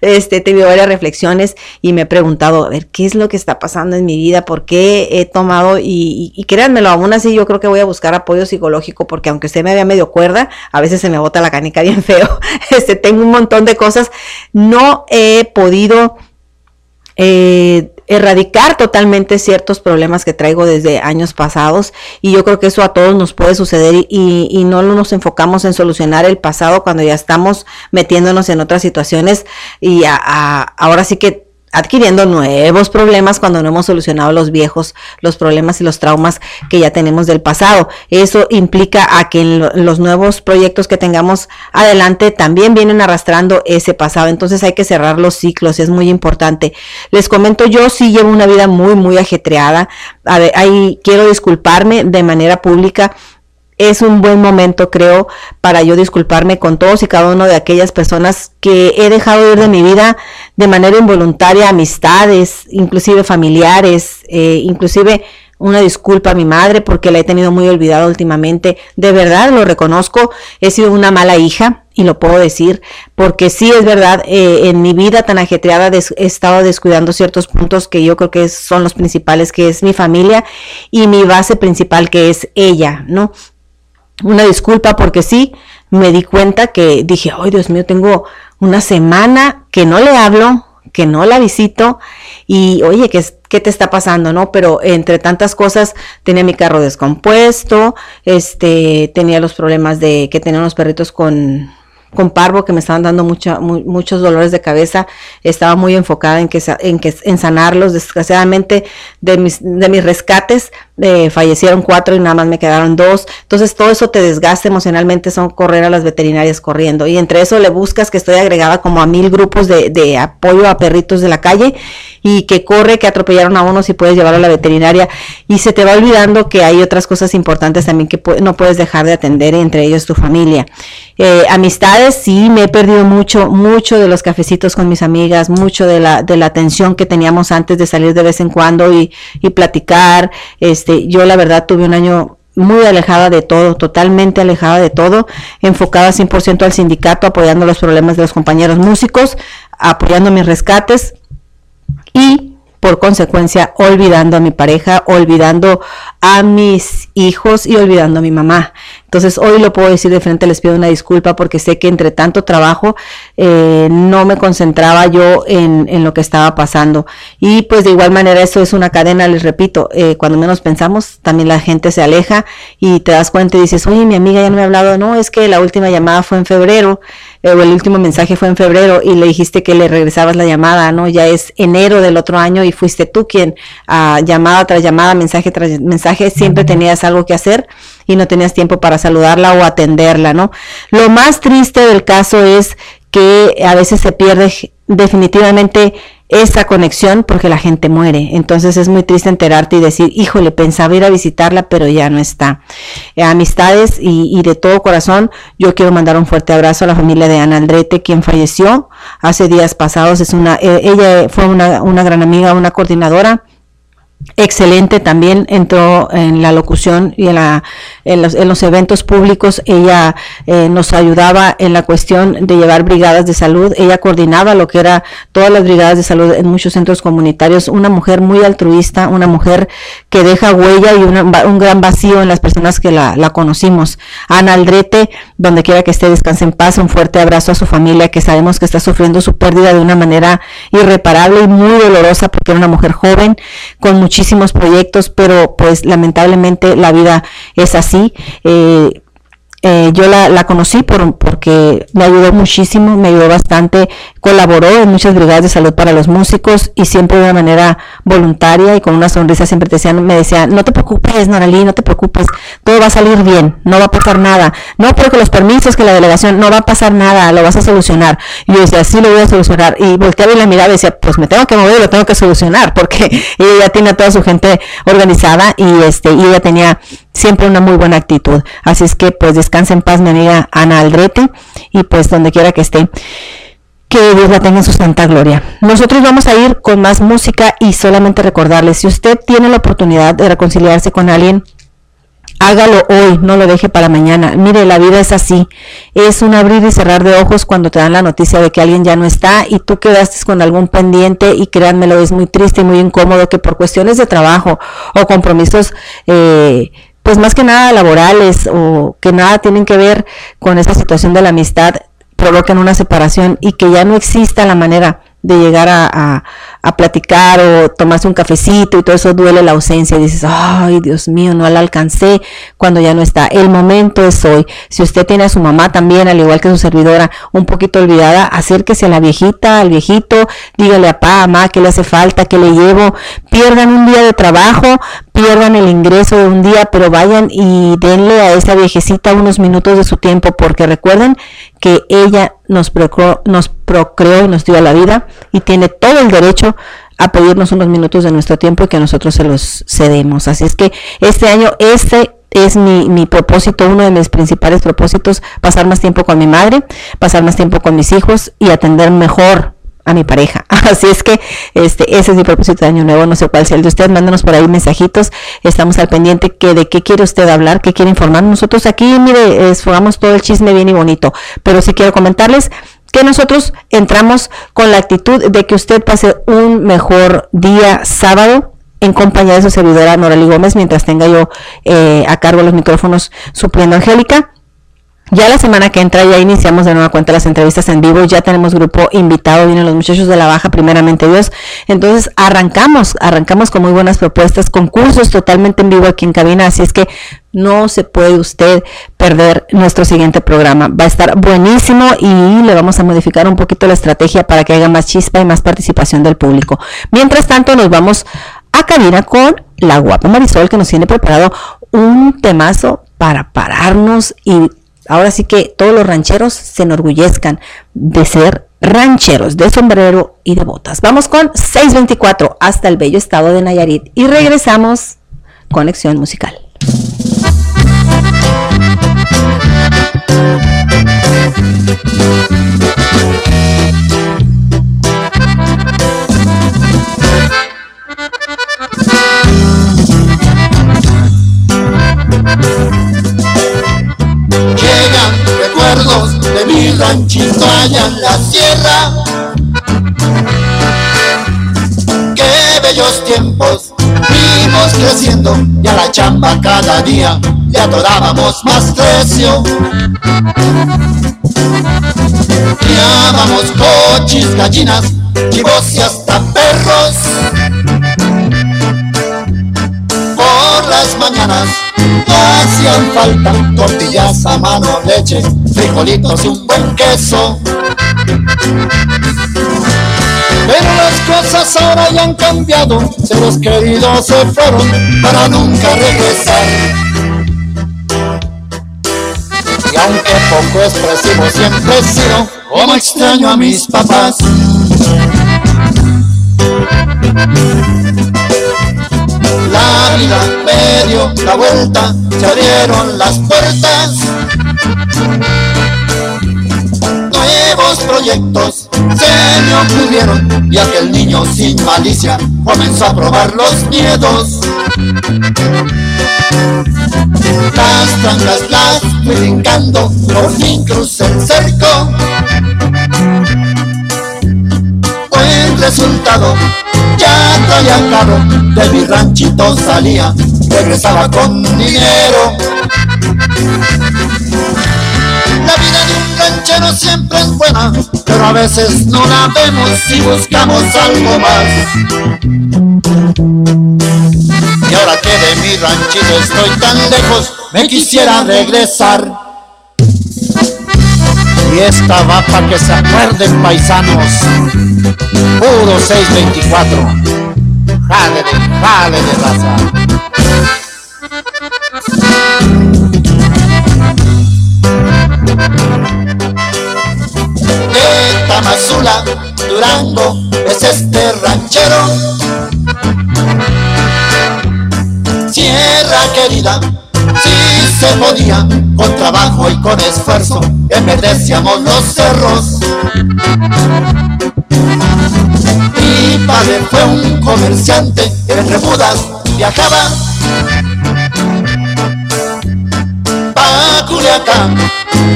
Este, he tenido varias reflexiones y me he preguntado, a ver, ¿qué es lo que está pasando en mi vida? ¿Por qué he tomado? Y, y, créanmelo, aún así yo creo que voy a buscar apoyo psicológico porque aunque usted me vea medio cuerda, a veces se me bota la canica bien feo. [laughs] Este, tengo un montón de cosas. No he podido eh, erradicar totalmente ciertos problemas que traigo desde años pasados y yo creo que eso a todos nos puede suceder y, y, no nos enfocamos en solucionar el pasado cuando ya estamos metiéndonos en otras situaciones y a, ahora sí que adquiriendo nuevos problemas cuando no hemos solucionado los viejos, los problemas y los traumas que ya tenemos del pasado. Eso implica a que en los nuevos proyectos que tengamos adelante también vienen arrastrando ese pasado. Entonces hay que cerrar los ciclos, es muy importante. Les comento, yo sí llevo una vida muy, muy ajetreada. A ver, ahí quiero disculparme de manera pública es un buen momento, creo, para yo disculparme con todos y cada uno de aquellas personas que he dejado ir de mi vida de manera involuntaria, amistades, inclusive familiares, eh, inclusive una disculpa a mi madre porque la he tenido muy olvidada últimamente. De verdad, lo reconozco, he sido una mala hija y lo puedo decir porque sí es verdad, eh, en mi vida tan ajetreada he estado descuidando ciertos puntos que yo creo que son los principales, que es mi familia y mi base principal que es ella, ¿no? Una disculpa porque sí, me di cuenta que dije, ay Dios mío, tengo una semana que no le hablo, que no la visito y oye, ¿qué, ¿qué, te está pasando? ¿No? Pero entre tantas cosas tenía mi carro descompuesto, este, tenía los problemas de que tenía unos perritos con con parvo que me estaban dando mucha, muchos dolores de cabeza, estaba muy enfocada en que, en que en sanarlos, desgraciadamente de mis, de mis rescates eh, fallecieron cuatro y nada más me quedaron dos. Entonces todo eso te desgasta emocionalmente, son correr a las veterinarias corriendo. Y entre eso le buscas que estoy agregada como a mil grupos de, de apoyo a perritos de la calle y que corre, que atropellaron a uno si puedes llevarlo a la veterinaria. Y se te va olvidando que hay otras cosas importantes también que pu- no puedes dejar de atender, entre ellos tu familia. Eh, amistades, sí, me he perdido mucho, mucho de los cafecitos con mis amigas, mucho de la, de la atención que teníamos antes de salir de vez en cuando y, y platicar. Este, yo la verdad tuve un año muy alejada de todo, totalmente alejada de todo, enfocada 100% al sindicato, apoyando los problemas de los compañeros músicos, apoyando mis rescates y por consecuencia olvidando a mi pareja, olvidando a mis hijos y olvidando a mi mamá. Entonces hoy lo puedo decir de frente, les pido una disculpa porque sé que entre tanto trabajo eh, no me concentraba yo en, en, lo que estaba pasando. Y pues de igual manera eso es una cadena, les repito, eh, cuando menos pensamos también la gente se aleja y te das cuenta y dices, oye, mi amiga ya no me ha hablado, no, es que la última llamada fue en febrero eh, o el último mensaje fue en febrero y le dijiste que le regresabas la llamada, ¿no? Ya es enero del otro año y fuiste tú quien a llamada tras llamada, mensaje tras mensaje, siempre tenías algo que hacer y no tenías tiempo para saludarla o atenderla, ¿no? Lo más triste del caso es que a veces se pierde definitivamente esa conexión porque la gente muere. Entonces es muy triste enterarte y decir, híjole, pensaba ir a visitarla, pero ya no está. Amistades y, de todo corazón, yo quiero mandar un fuerte abrazo a la familia de Ana Aldrete, quien falleció hace días pasados. Es una, eh, ella fue una gran amiga, una coordinadora excelente también entró en la locución y en, la, en, los, en los, eventos públicos. Ella eh, nos ayudaba en la cuestión de llevar brigadas de salud. Ella coordinaba lo que era todas las brigadas de salud en muchos centros comunitarios. Una mujer muy altruista una mujer que deja huella y una, un gran vacío en las personas que la, conocimos. Ana Aldrete donde quiera que esté descanse en paz. Un fuerte abrazo a su familia que sabemos que está sufriendo su pérdida de una manera irreparable y muy dolorosa porque era una mujer joven con proyectos, pero pues lamentablemente la vida es así. Eh, eh, yo la, la conocí por, porque me ayudó muchísimo, me ayudó bastante, colaboró en muchas brigadas de salud para los músicos y siempre de una manera voluntaria y con una sonrisa siempre te me decía, no te preocupes, Noralí, no te preocupes, todo va a salir bien, no va a pasar nada, no porque los permisos, que la delegación, no va a pasar nada, lo vas a solucionar. Y yo decía, sí lo voy a solucionar. Y volteaba y la miraba y decía, pues me tengo que mover lo tengo que solucionar, porque [laughs] ella tiene a toda su gente organizada y este, y ella tenía siempre una muy buena actitud. Así es que pues descansa en paz mi amiga Ana Aldrete y pues donde quiera que esté. Que Dios la tenga en su santa gloria. Nosotros vamos a ir con más música y solamente recordarles, si usted tiene la oportunidad de reconciliarse con alguien, hágalo hoy, no lo deje para mañana. Mire, la vida es así. Es un abrir y cerrar de ojos cuando te dan la noticia de que alguien ya no está y tú quedaste con algún pendiente y créanmelo, es muy triste y muy incómodo que por cuestiones de trabajo o compromisos eh, pues más que nada laborales o que nada tienen que ver con esa situación de la amistad, provoquen una separación y que ya no exista la manera de llegar a, a, a, platicar o tomarse un cafecito y todo eso duele la ausencia y dices, ay Dios mío, no la alcancé cuando ya no está. El momento es hoy. Si usted tiene a su mamá también, al igual que su servidora, un poquito olvidada, acérquese a la viejita, al viejito, dígale a papá, mamá, qué le hace falta, qué le llevo. Pierdan un día de trabajo, pierdan el ingreso de un día, pero vayan y denle a esa viejecita unos minutos de su tiempo, porque recuerden que ella nos procreó, nos procreó y nos dio la vida y tiene todo el derecho a pedirnos unos minutos de nuestro tiempo y que nosotros se los cedemos. Así es que este año, este es mi, mi, propósito, uno de mis principales propósitos, pasar más tiempo con mi madre, pasar más tiempo con mis hijos y atender mejor a mi pareja. [laughs] Así es que este ese es mi propósito de año nuevo, no sé cuál sea el de usted, mándanos por ahí mensajitos, estamos al pendiente que de qué quiere usted hablar, qué quiere informar. Nosotros aquí, mire, esfogamos todo el chisme bien y bonito, pero sí quiero comentarles que nosotros entramos con la actitud de que usted pase un mejor día sábado en compañía de su servidora Norali Gómez, mientras tenga yo eh, a cargo los micrófonos supliendo a Angélica. Ya la semana que entra ya iniciamos de nueva cuenta las entrevistas en vivo, ya tenemos grupo invitado, vienen los muchachos de la baja, primeramente Dios. Entonces arrancamos, arrancamos con muy buenas propuestas, concursos totalmente en vivo aquí en cabina, así es que no se puede usted perder nuestro siguiente programa. Va a estar buenísimo y le vamos a modificar un poquito la estrategia para que haya más chispa y más participación del público. Mientras tanto, nos vamos a cabina con la guapa Marisol que nos tiene preparado un temazo para pararnos y ahora sí que todos los rancheros se enorgullezcan de ser rancheros de sombrero y de botas. Vamos con 624 hasta el bello estado de Nayarit y regresamos conexión musical. De mi ranchito allá en la sierra. Qué bellos tiempos vimos creciendo y a la chamba cada día le adorábamos más precio. Criábamos cochis, gallinas, chivos y hasta perros. Hacían falta tortillas a mano, leche, frijolitos y un buen queso. Pero las cosas ahora ya han cambiado, seres queridos se fueron para nunca regresar. Y aunque poco expresivo siempre he sido, como extraño a mis papás. La vida me dio la vuelta, se abrieron las puertas. Nuevos proyectos se me ocurrieron y aquel niño sin malicia comenzó a probar los miedos. Las trancas las fui brincando, por fin crucé el cerco. Resultado, ya carro, de mi ranchito salía, regresaba con dinero. La vida de un ranchero siempre es buena, pero a veces no la vemos si buscamos algo más. Y ahora que de mi ranchito estoy tan lejos, me quisiera regresar. Y esta va para que se acuerden paisanos. Puro 624. Jale jale de raza. De Tamazula, Durango, es este ranchero. Sierra querida, si se podía, con trabajo y con esfuerzo, enverdecíamos los cerros. Mi padre fue un comerciante, entre mudas viajaba pa' Culiacán.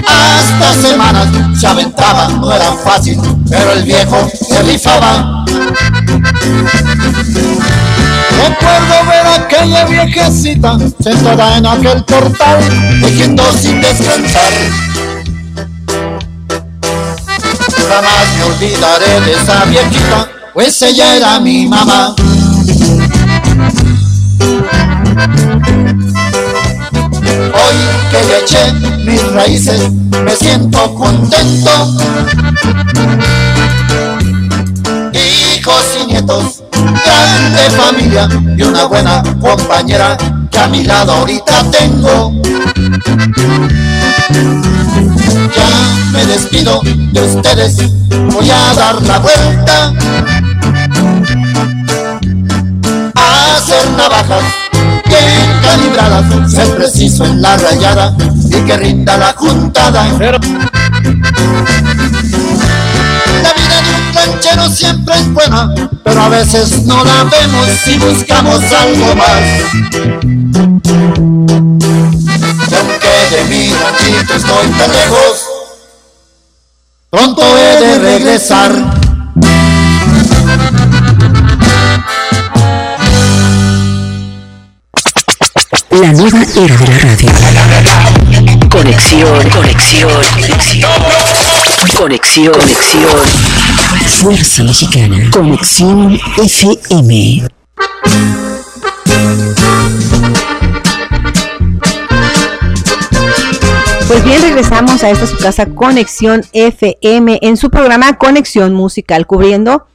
Hasta semanas se aventaba, no era fácil, pero el viejo se rifaba. Recuerdo ver a aquella viejecita sentada en aquel portal, tejiendo sin descansar. Jamás me olvidaré de esa viejita, pues ella era mi mamá. Hoy que le eché mis raíces, me siento contento. Hijos y nietos, grande familia y una buena compañera que a mi lado ahorita tengo. Ya me despido de ustedes, voy a dar la vuelta. A hacer navajas bien calibradas, ser preciso en la rayada y que rinda la juntada. Un ranchero siempre es buena, pero a veces no la vemos si buscamos algo más. Y aunque de mi ranchito estoy tan lejos, pronto he de regresar. La nueva era de la radio. Conexión, conexión, conexión. Conexión, conexión. Fuerza Mexicana. Conexión FM. Pues bien, regresamos a esta su casa Conexión FM en su programa Conexión Musical, cubriendo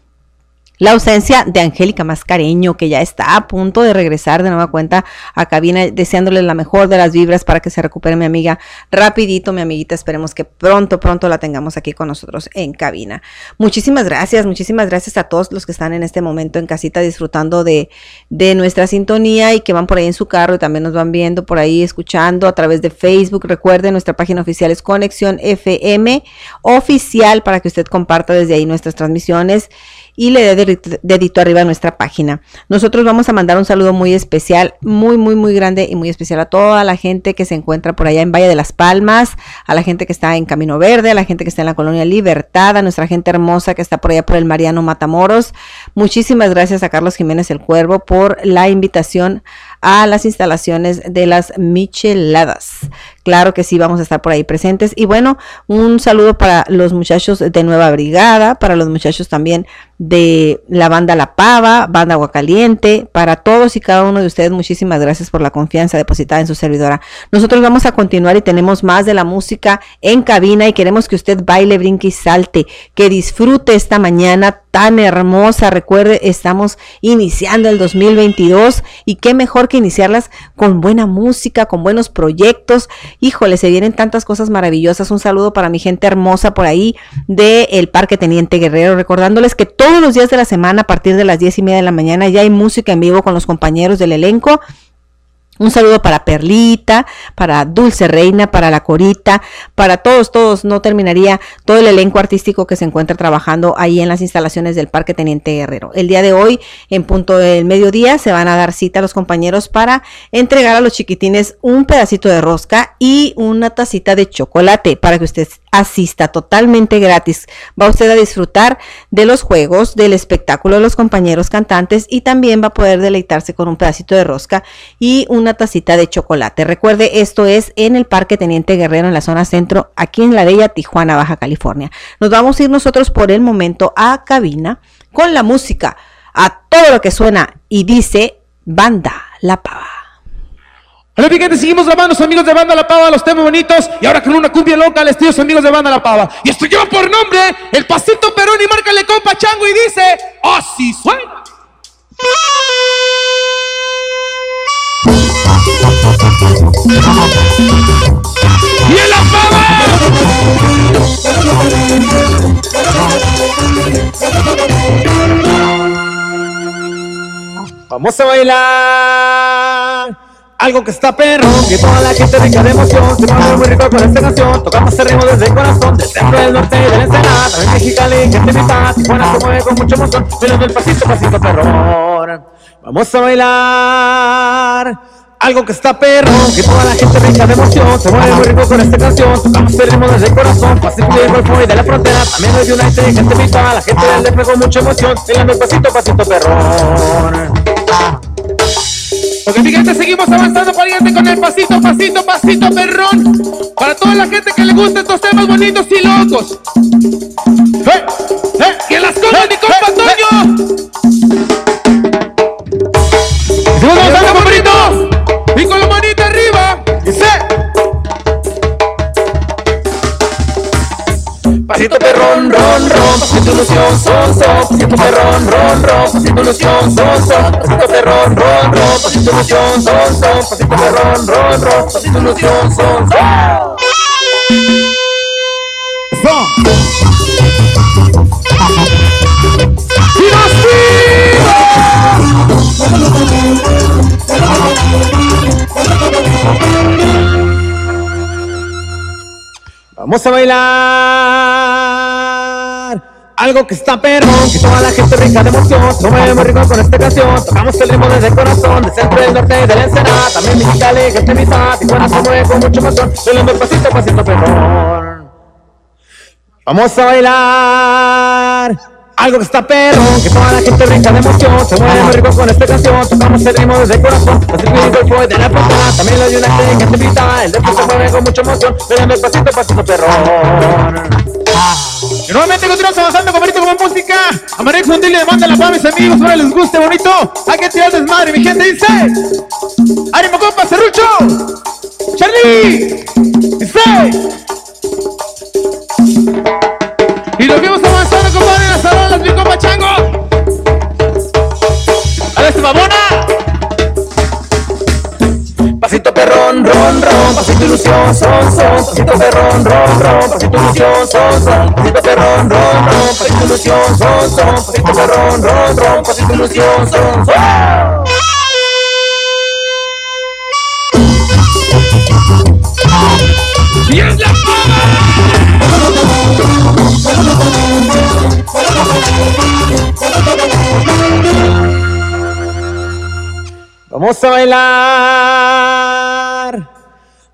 la ausencia de Angélica Mascareño, que ya está a punto de regresar de nueva cuenta a cabina, deseándole la mejor de las vibras para que se recupere mi amiga rapidito, mi amiguita. Esperemos que pronto, pronto la tengamos aquí con nosotros en cabina. Muchísimas gracias, muchísimas gracias a todos los que están en este momento en casita disfrutando de, de nuestra sintonía y que van por ahí en su carro y también nos van viendo por ahí, escuchando a través de Facebook. Recuerden, nuestra página oficial es Conexión FM Oficial para que usted comparta desde ahí nuestras transmisiones y le dé dedito arriba a nuestra página. Nosotros vamos a mandar un saludo muy especial, muy, muy, muy grande y muy especial a toda la gente que se encuentra por allá en Valle de las Palmas, a la gente que está en Camino Verde, a la gente que está en la Colonia Libertad, a nuestra gente hermosa que está por allá por el Mariano Matamoros. Muchísimas gracias a Carlos Jiménez el Cuervo por la invitación a las instalaciones de las Micheladas. Claro que sí, vamos a estar por ahí presentes. Y bueno, un saludo para los muchachos de Nueva Brigada, para los muchachos también de la banda La Pava, banda Agua Caliente, para todos y cada uno de ustedes, muchísimas gracias por la confianza depositada en su servidora. Nosotros vamos a continuar y tenemos más de la música en cabina y queremos que usted baile, brinque y salte, que disfrute esta mañana tan hermosa. Recuerde, estamos iniciando el 2022 y qué mejor que iniciarlas con buena música, con buenos proyectos. Híjole, se vienen tantas cosas maravillosas. Un saludo para mi gente hermosa por ahí del Parque Teniente Guerrero, recordándoles que todos los días de la semana a partir de las diez y media de la mañana ya hay música en vivo con los compañeros del elenco un saludo para Perlita, para Dulce Reina, para La Corita, para todos, todos, no terminaría todo el elenco artístico que se encuentra trabajando ahí en las instalaciones del Parque Teniente Guerrero. El día de hoy, en punto del mediodía, se van a dar cita a los compañeros para entregar a los chiquitines un pedacito de rosca y una tacita de chocolate para que usted asista totalmente gratis. Va usted a disfrutar de los juegos, del espectáculo de los compañeros cantantes y también va a poder deleitarse con un pedacito de rosca y una tacita de chocolate. Recuerde, esto es en el Parque Teniente Guerrero en la zona centro, aquí en la bella Tijuana, Baja California. Nos vamos a ir nosotros por el momento a cabina con la música, a todo lo que suena y dice Banda La Pava. Mi gente, seguimos grabando los amigos de Banda La Pava, los temas bonitos y ahora con una cumbia loca al estilo amigos de Banda La Pava. Y esto lleva por nombre El Pasito Perón y márcale compa chango y dice, así suena. ¡Y en la Pava! Vamos a bailar algo que está perro, que toda la gente rica de emoción Se pone muy rico con esta canción. Tocamos el ritmo desde el corazón Del centro, del norte y del ensenada. También Mexicali, gente mitad Tijuana se mueve con mucha emoción. Bailando el pasito, pasito perrón. Vamos a bailar. Algo que está perro, que toda la gente rica de emoción Se mueve muy rico con esta canción. Tocamos el ritmo desde el corazón Pasito del golfo y de la frontera. También hay una gente mitad La gente del con mucha emoción. Bailando el pasito, pasito perrón porque fíjate, seguimos avanzando, pariente, con el pasito, pasito, pasito, perrón. Para toda la gente que le gusta estos temas bonitos y locos. ¡Eh! ¡Eh! ¡Que las comas, mi compa Antonio! ¡Seguimos avanzando, compadritos! ¡Y con la Pasito perrón, ron, ron, pasito ilusión, son, son, pasito perrón, ron, ron, pasito ilusión, son, son, pasito perrón, ron, ron, pasito ilusión, son, son, pasito perrón, ron, ron, pasito ilusión, son, son. Vamos a bailar algo que está perro, que toda la gente rica de emoción se mueve muy rico con esta canción. Tocamos el ritmo desde el corazón, del centro, del norte de la ensenada. También Mexicali, gente misa, Tijuana se mueve con mucha emoción. Bailando pasito, pasito perrón. Vamos a bailar algo que está perro, que toda la gente brinca de emoción Se mueve muy rico con esta canción Tocamos el ritmo desde el corazón Así que el fue de la frontera También lo dio una gente que te invita El dedo se mueve con mucha emoción el pasito, pasito perrón y nuevamente continuamos avanzando con bonito como música. Amarex Fundil le manda la paz, mis amigos. Ahora les guste bonito. Hay que tirar desmadre, mi gente dice. ¡Ánimo, compa, Cerrucho! ¡Charlie! ¡Dice! Y nos Chango, Chango. A ver, su babona. Pasito perrón, ron, ron, pasito ilusión, son, son, pasito perrón, ron, ron, pasito ilusión, son, son, pasito perrón, ron, ron, pasito ilusión, son, son, pasito perrón, ron, pasito ilusión, son, son. ¡Y es la fama! Vamos a bailar.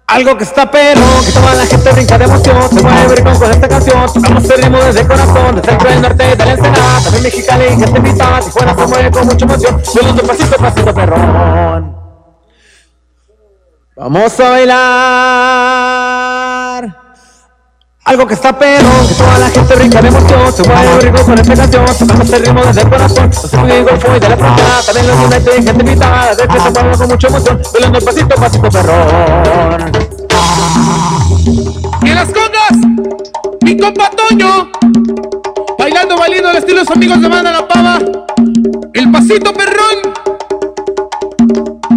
Algo que está perro, que toda la gente brinca de emoción, se mueve rico con esta canción, tocamos el ritmo desde el corazón, desde el centro del norte de la Ensenada, también Mexicali, gente invita, Tijuana se mueve con mucha emoción, subiendo pasito, pasito perrón. Vamos a bailar algo que está perro, que toda la gente brinca de emoción, se mueve rico con esta canción, tocamos el ritmo desde el corazón, los amigos fui de la frontera, también los United, gente invitada, desde se mueve con mucha emoción, bailando el pasito, pasito perrón. ¡Y las congas! ¡Mi compa Toño! Bailando, bailando al estilo de los amigos de Banda La Pava. ¡El pasito perrón!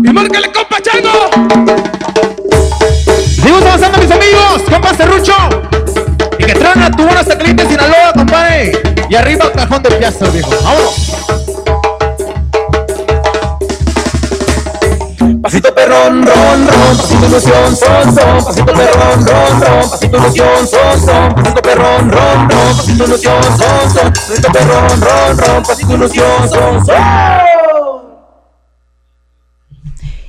¡Y márcale, compa Chango! Y que traen a tu buena Zaclite, Sinaloa, compadre. Y arriba, cajón de piazza, viejo. Vámonos. Pasito perrón, ron, ron, pasito ilusión, son, son, pasito perrón, ron, ron, pasito ilusión, son, son, pasito perrón, ron, ron, pasito ilusión, son, son, pasito perrón, ron, ron, pasito ilusión, son, son.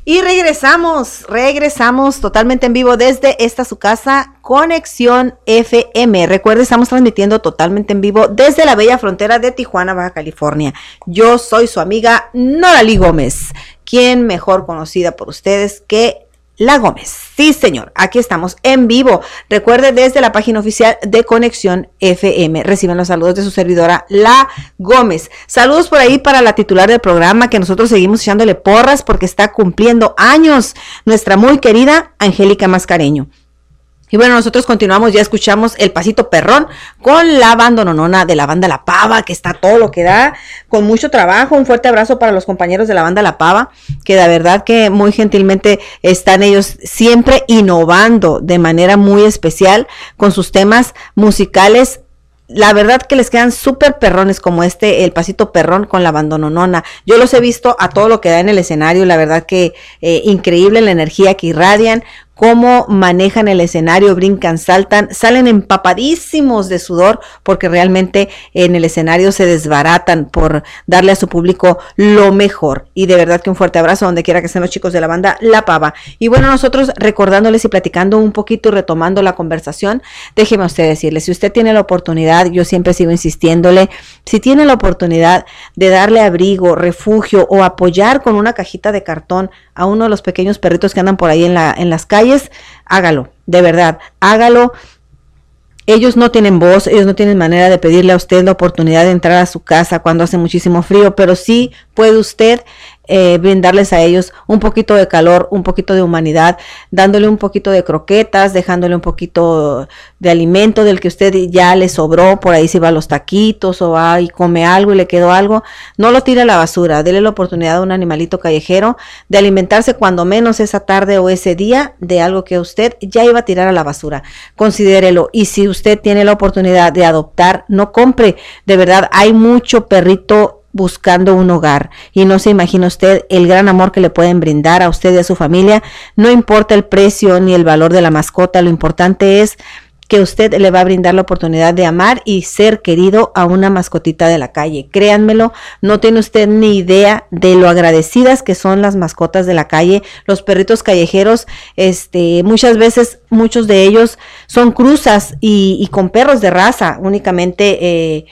Y regresamos, regresamos totalmente en vivo desde esta su casa, Conexión FM. Recuerde, estamos transmitiendo totalmente en vivo desde la bella frontera de Tijuana, Baja California. Yo soy su amiga Norali Gómez, quien mejor conocida por ustedes que la Gómez. Sí, señor, aquí estamos en vivo. Recuerde desde la página oficial de Conexión FM. Reciben los saludos de su servidora, La Gómez. Saludos por ahí para la titular del programa, que nosotros seguimos echándole porras porque está cumpliendo años, nuestra muy querida Angélica Mascareño. Y bueno, nosotros continuamos, ya escuchamos el pasito perrón con la bandononona de la banda La Pava, que está todo lo que da, con mucho trabajo. Un fuerte abrazo para los compañeros de la banda La Pava, que de verdad que muy gentilmente están ellos siempre innovando de manera muy especial con sus temas musicales la verdad que les quedan súper perrones como este, el pasito perrón con la bandononona. Yo los he visto a todo lo que da en el escenario, la verdad que eh, increíble la energía que irradian, cómo manejan el escenario, brincan, saltan, salen empapadísimos de sudor porque realmente en el escenario se desbaratan por darle a su público lo mejor. Y de verdad que un fuerte abrazo donde quiera que estén los chicos de la banda La Pava. Y bueno, nosotros recordándoles y platicando un poquito y retomando la conversación, déjeme usted decirle, si usted tiene la oportunidad, yo siempre sigo insistiéndole, si tiene la oportunidad de darle abrigo, refugio o apoyar con una cajita de cartón a uno de los pequeños perritos que andan por ahí en, la, en las calles, hágalo, de verdad, hágalo. Ellos no tienen voz, ellos no tienen manera de pedirle a usted la oportunidad de entrar a su casa cuando hace muchísimo frío, pero sí puede usted eh, brindarles a ellos un poquito de calor, un poquito de humanidad, dándole un poquito de croquetas, dejándole un poquito de alimento del que usted ya le sobró, por ahí si va a los taquitos o va y come algo y le quedó algo, no lo tire a la basura, dele la oportunidad a un animalito callejero de alimentarse cuando menos esa tarde o ese día de algo que usted ya iba a tirar a la basura. Considérelo y si usted tiene la oportunidad de adoptar, no compre, de verdad hay mucho perrito buscando un hogar y no se imagina usted el gran amor que le pueden brindar a usted y a su familia. No importa el precio ni el valor de la mascota, lo importante es que usted le va a brindar la oportunidad de amar y ser querido a una mascotita de la calle. Créanmelo, no tiene usted ni idea de lo agradecidas que son las mascotas de la calle, los perritos callejeros, este, muchas veces muchos de ellos son cruzas y, y con perros de raza, únicamente eh,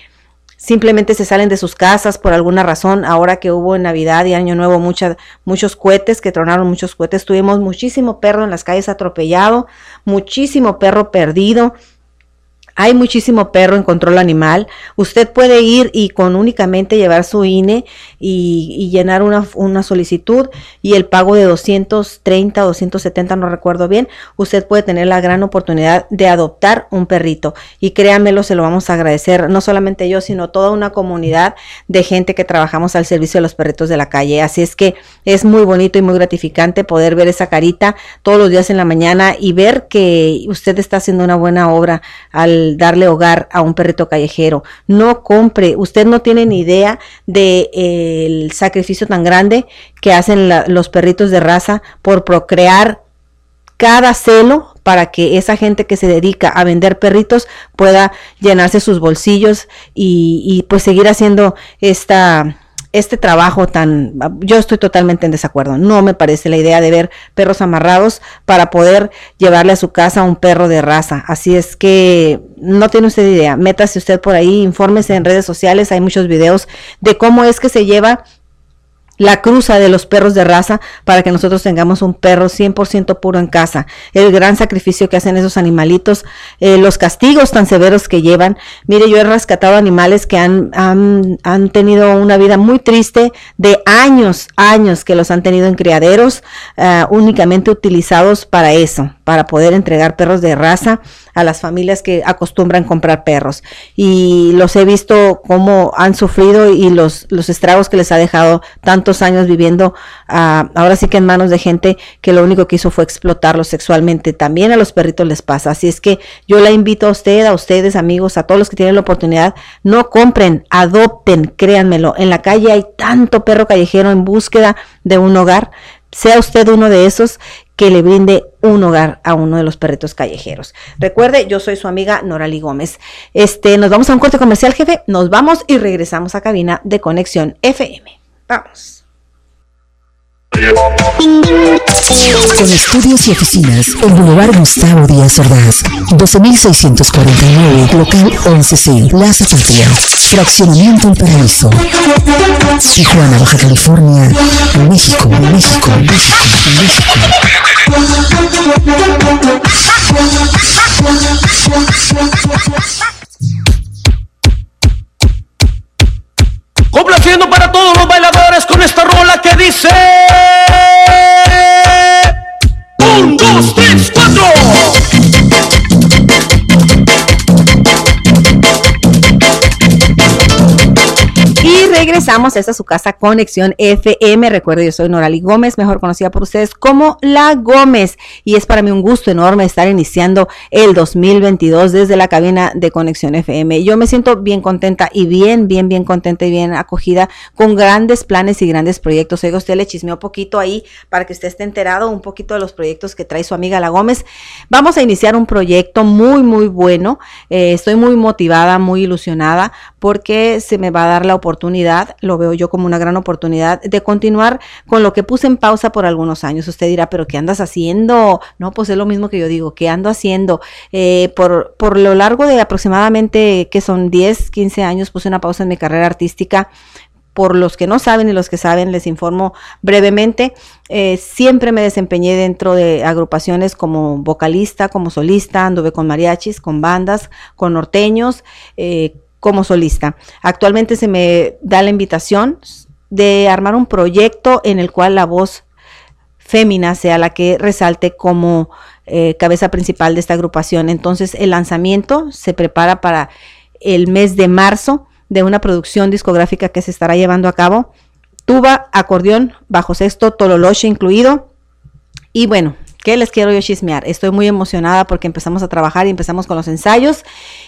simplemente se salen de sus casas por alguna razón. Ahora que hubo en Navidad y Año Nuevo muchas, muchos cohetes, que tronaron muchos cohetes, tuvimos muchísimo perro en las calles atropellado, muchísimo perro perdido. Hay muchísimo perro en control animal. Usted puede ir y con únicamente llevar su INE y, llenar una, solicitud y el pago de 230 o 270, no recuerdo bien, usted puede tener la gran oportunidad de adoptar un perrito. Y créanmelo, se lo vamos a agradecer, no solamente yo, sino toda una comunidad de gente que trabajamos al servicio de los perritos de la calle. Así es que es muy bonito y muy gratificante poder ver esa carita todos los días en la mañana y ver que usted está haciendo una buena obra al darle hogar a un perrito callejero. No compre, usted no tiene ni idea del de, sacrificio tan grande que hacen los perritos de raza por procrear cada celo para que esa gente que se dedica a vender perritos pueda llenarse sus bolsillos y pues seguir haciendo esta este trabajo tan, yo estoy totalmente en desacuerdo. No me parece la idea de ver perros amarrados para poder llevarle a su casa un perro de raza. Así es que no tiene usted idea. Métase usted por ahí, infórmese en redes sociales. Hay muchos videos de cómo es que se lleva la cruza de los perros de raza para que nosotros tengamos un perro 100% puro en casa. El gran sacrificio que hacen esos animalitos, eh, los castigos tan severos que llevan. Mire, yo he rescatado animales que han, han, han, tenido una vida muy triste de años, años que los han tenido en criaderos, uh, únicamente utilizados para eso, para poder entregar perros de raza a las familias que acostumbran comprar perros. Y los he visto cómo han sufrido y los, los estragos que les ha dejado años viviendo, uh, ahora sí que en manos de gente que lo único que hizo fue explotarlos sexualmente. También a los perritos les pasa. Así es que yo la invito a usted, a ustedes, amigos, a todos los que tienen la oportunidad, no compren, adopten, créanmelo. En la calle hay tanto perro callejero en búsqueda de un hogar sea usted uno de esos que le brinde un hogar a uno de los perritos callejeros. Recuerde, yo soy su amiga Norali Gómez. Este, nos vamos a un corte comercial, jefe. Nos vamos y regresamos a cabina de Conexión FM. Vamos. Con estudios y oficinas en Boulevard Gustavo Díaz Ordaz, 12649, local 11C, Plaza Patria, Fraccionamiento El Paraíso, Tijuana, Baja California, México, México, México, México. Complaciendo para todos los bailadores con esta rola que dice... 1, 2, 3, 4. Regresamos esta su casa Conexión FM. Recuerde, yo soy Norali Gómez, mejor conocida por ustedes como La Gómez. Y es para mí un gusto enorme estar iniciando el 2022 desde la cabina de Conexión FM. Yo me siento bien contenta y bien, bien, bien contenta y bien acogida con grandes planes y grandes proyectos. Oiga, usted le chismeó poquito ahí para que usted esté enterado un poquito de los proyectos que trae su amiga La Gómez. Vamos a iniciar un proyecto muy, muy bueno. Eh, estoy muy motivada, muy ilusionada porque se me va a dar la oportunidad, lo veo yo como una gran oportunidad, de continuar con lo que puse en pausa por algunos años. Usted dirá, pero ¿qué andas haciendo? No, pues es lo mismo que yo digo, ¿qué ando haciendo? Eh, por, por lo largo de aproximadamente, que son 10, 15 años, puse una pausa en mi carrera artística por los que no saben y los que saben, les informo brevemente. Eh, siempre me desempeñé dentro de agrupaciones como vocalista, como solista, anduve con mariachis, con bandas, con norteños, eh, como solista. Actualmente se me da la invitación de armar un proyecto en el cual la voz fémina sea la que resalte como eh, cabeza principal de esta agrupación. Entonces el lanzamiento se prepara para el mes de marzo de una producción discográfica que se estará llevando a cabo. Tuba, acordeón, bajo sexto, tololoche incluido. Y bueno, ¿Qué les quiero yo chismear? Estoy muy emocionada porque empezamos a trabajar y empezamos con los ensayos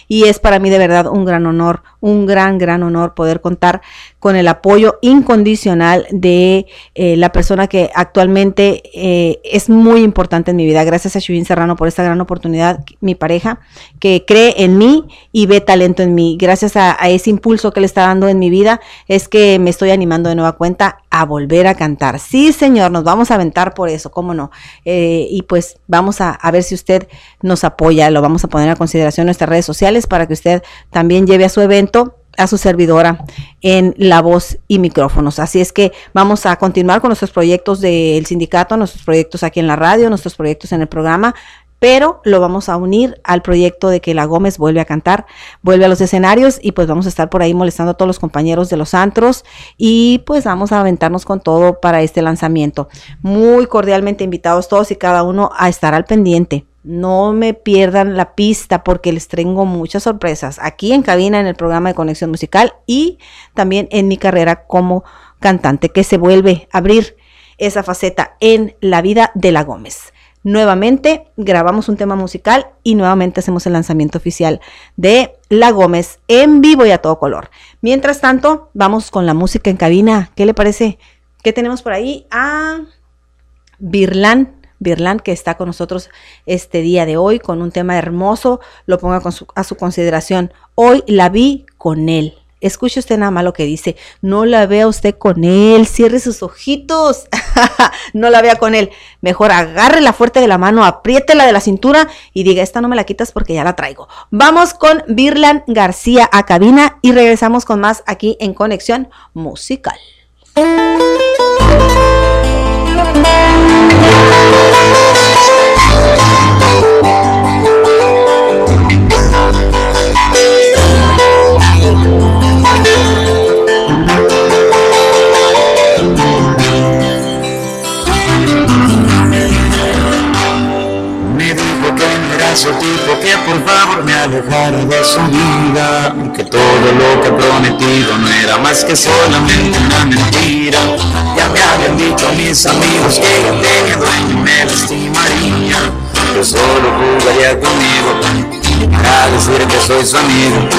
y es para mí de verdad un gran honor, un gran, gran honor poder contar con el apoyo incondicional de eh, la persona que actualmente eh, es muy importante en mi vida. Gracias a Shuin Serrano por esta gran oportunidad, mi pareja, que cree en mí y ve talento en mí. Gracias a, ese impulso que le está dando en mi vida es que me estoy animando de nueva cuenta a volver a cantar. Sí, señor, nos vamos a aventar por eso, cómo no. Eh, y pues vamos a, a, ver si usted nos apoya, lo vamos a poner a consideración en nuestras redes sociales para que usted también lleve a su evento a su servidora en la voz y micrófonos. Así es que vamos a continuar con nuestros proyectos del sindicato, nuestros proyectos aquí en la radio, nuestros proyectos en el programa, pero lo vamos a unir al proyecto de que la Gómez vuelve a cantar, vuelve a los escenarios y pues vamos a estar por ahí molestando a todos los compañeros de los antros y pues vamos a aventarnos con todo para este lanzamiento. Muy cordialmente invitados todos y cada uno a estar al pendiente. No me pierdan la pista porque les tengo muchas sorpresas aquí en cabina en el programa de conexión musical y también en mi carrera como cantante que se vuelve a abrir esa faceta en la vida de la Gómez. Nuevamente grabamos un tema musical y nuevamente hacemos el lanzamiento oficial de La Gómez en vivo y a todo color. Mientras tanto, vamos con la música en cabina. ¿Qué le parece? ¿Qué tenemos por ahí? A Birlan Birlan, que está con nosotros este día de hoy con un tema hermoso, lo ponga a su consideración. Hoy la vi con él. Escuche usted nada más lo que dice. No la vea usted con él. Cierre sus ojitos. [laughs] no la vea con él. Mejor agárrela fuerte de la mano, apriétela de la cintura y diga, esta no me la quitas porque ya la traigo. Vamos con Birlan García a cabina y regresamos con más aquí en Conexión Musical. Su tipo que por favor me alejara de su vida Que todo lo que prometido no era más que solamente una mentira. Ya me habían dicho mis amigos que yo tenía dueño y me lastimaría. Que solo jugaría conmigo para decir que soy su amigo.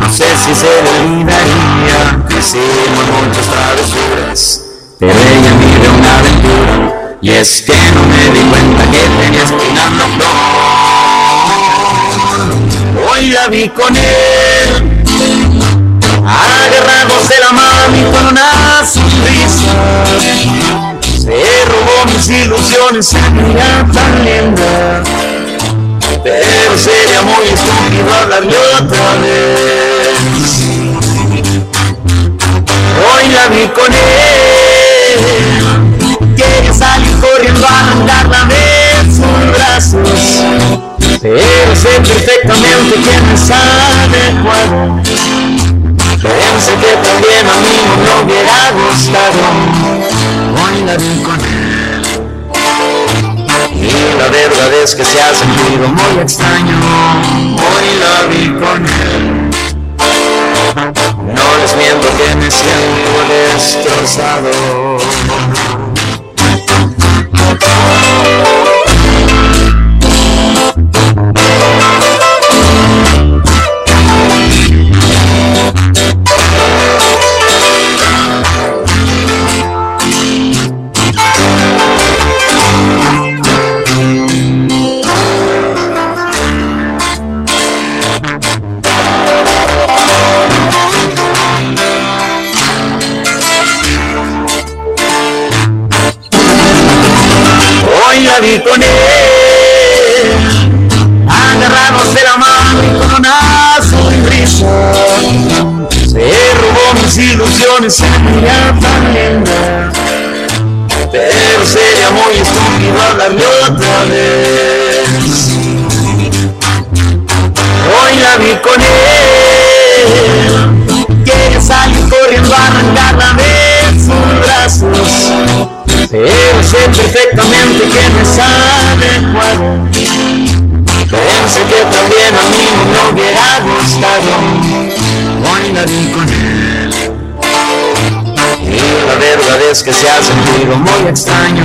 No sé si se le olvidaría hicimos muchas travesuras. Pero ella vive una aventura y es que no me di cuenta que tenía espinando flor Hoy la vi con él. Agarrados de la mano y con una sonrisa Se robó mis ilusiones, se veía tan linda Pero sería muy estúpido hablarle otra vez. Hoy la vi con él que salir corriendo a arrancarla de sus brazos Pero sé perfectamente quién es adecuado Pensé que también a mí no me hubiera gustado. Vi con él. Y la verdad es que se ha sentido muy extraño. Hoy la vi con él. No les miento que me siento destrozado la vi con él. Agarrados de la mano y con una sonrisa. Se robó mis ilusiones, se veía tan linda Pero sería muy estúpido hablarle otra vez. Hoy la vi con él. Que salió corriendo a arrancarla de sus brazos pero sé perfectamente quién es adecuado. Pensé que también a mí me hubiera gustado. Hoy la vi con él. Y la verdad es que se ha sentido muy extraño.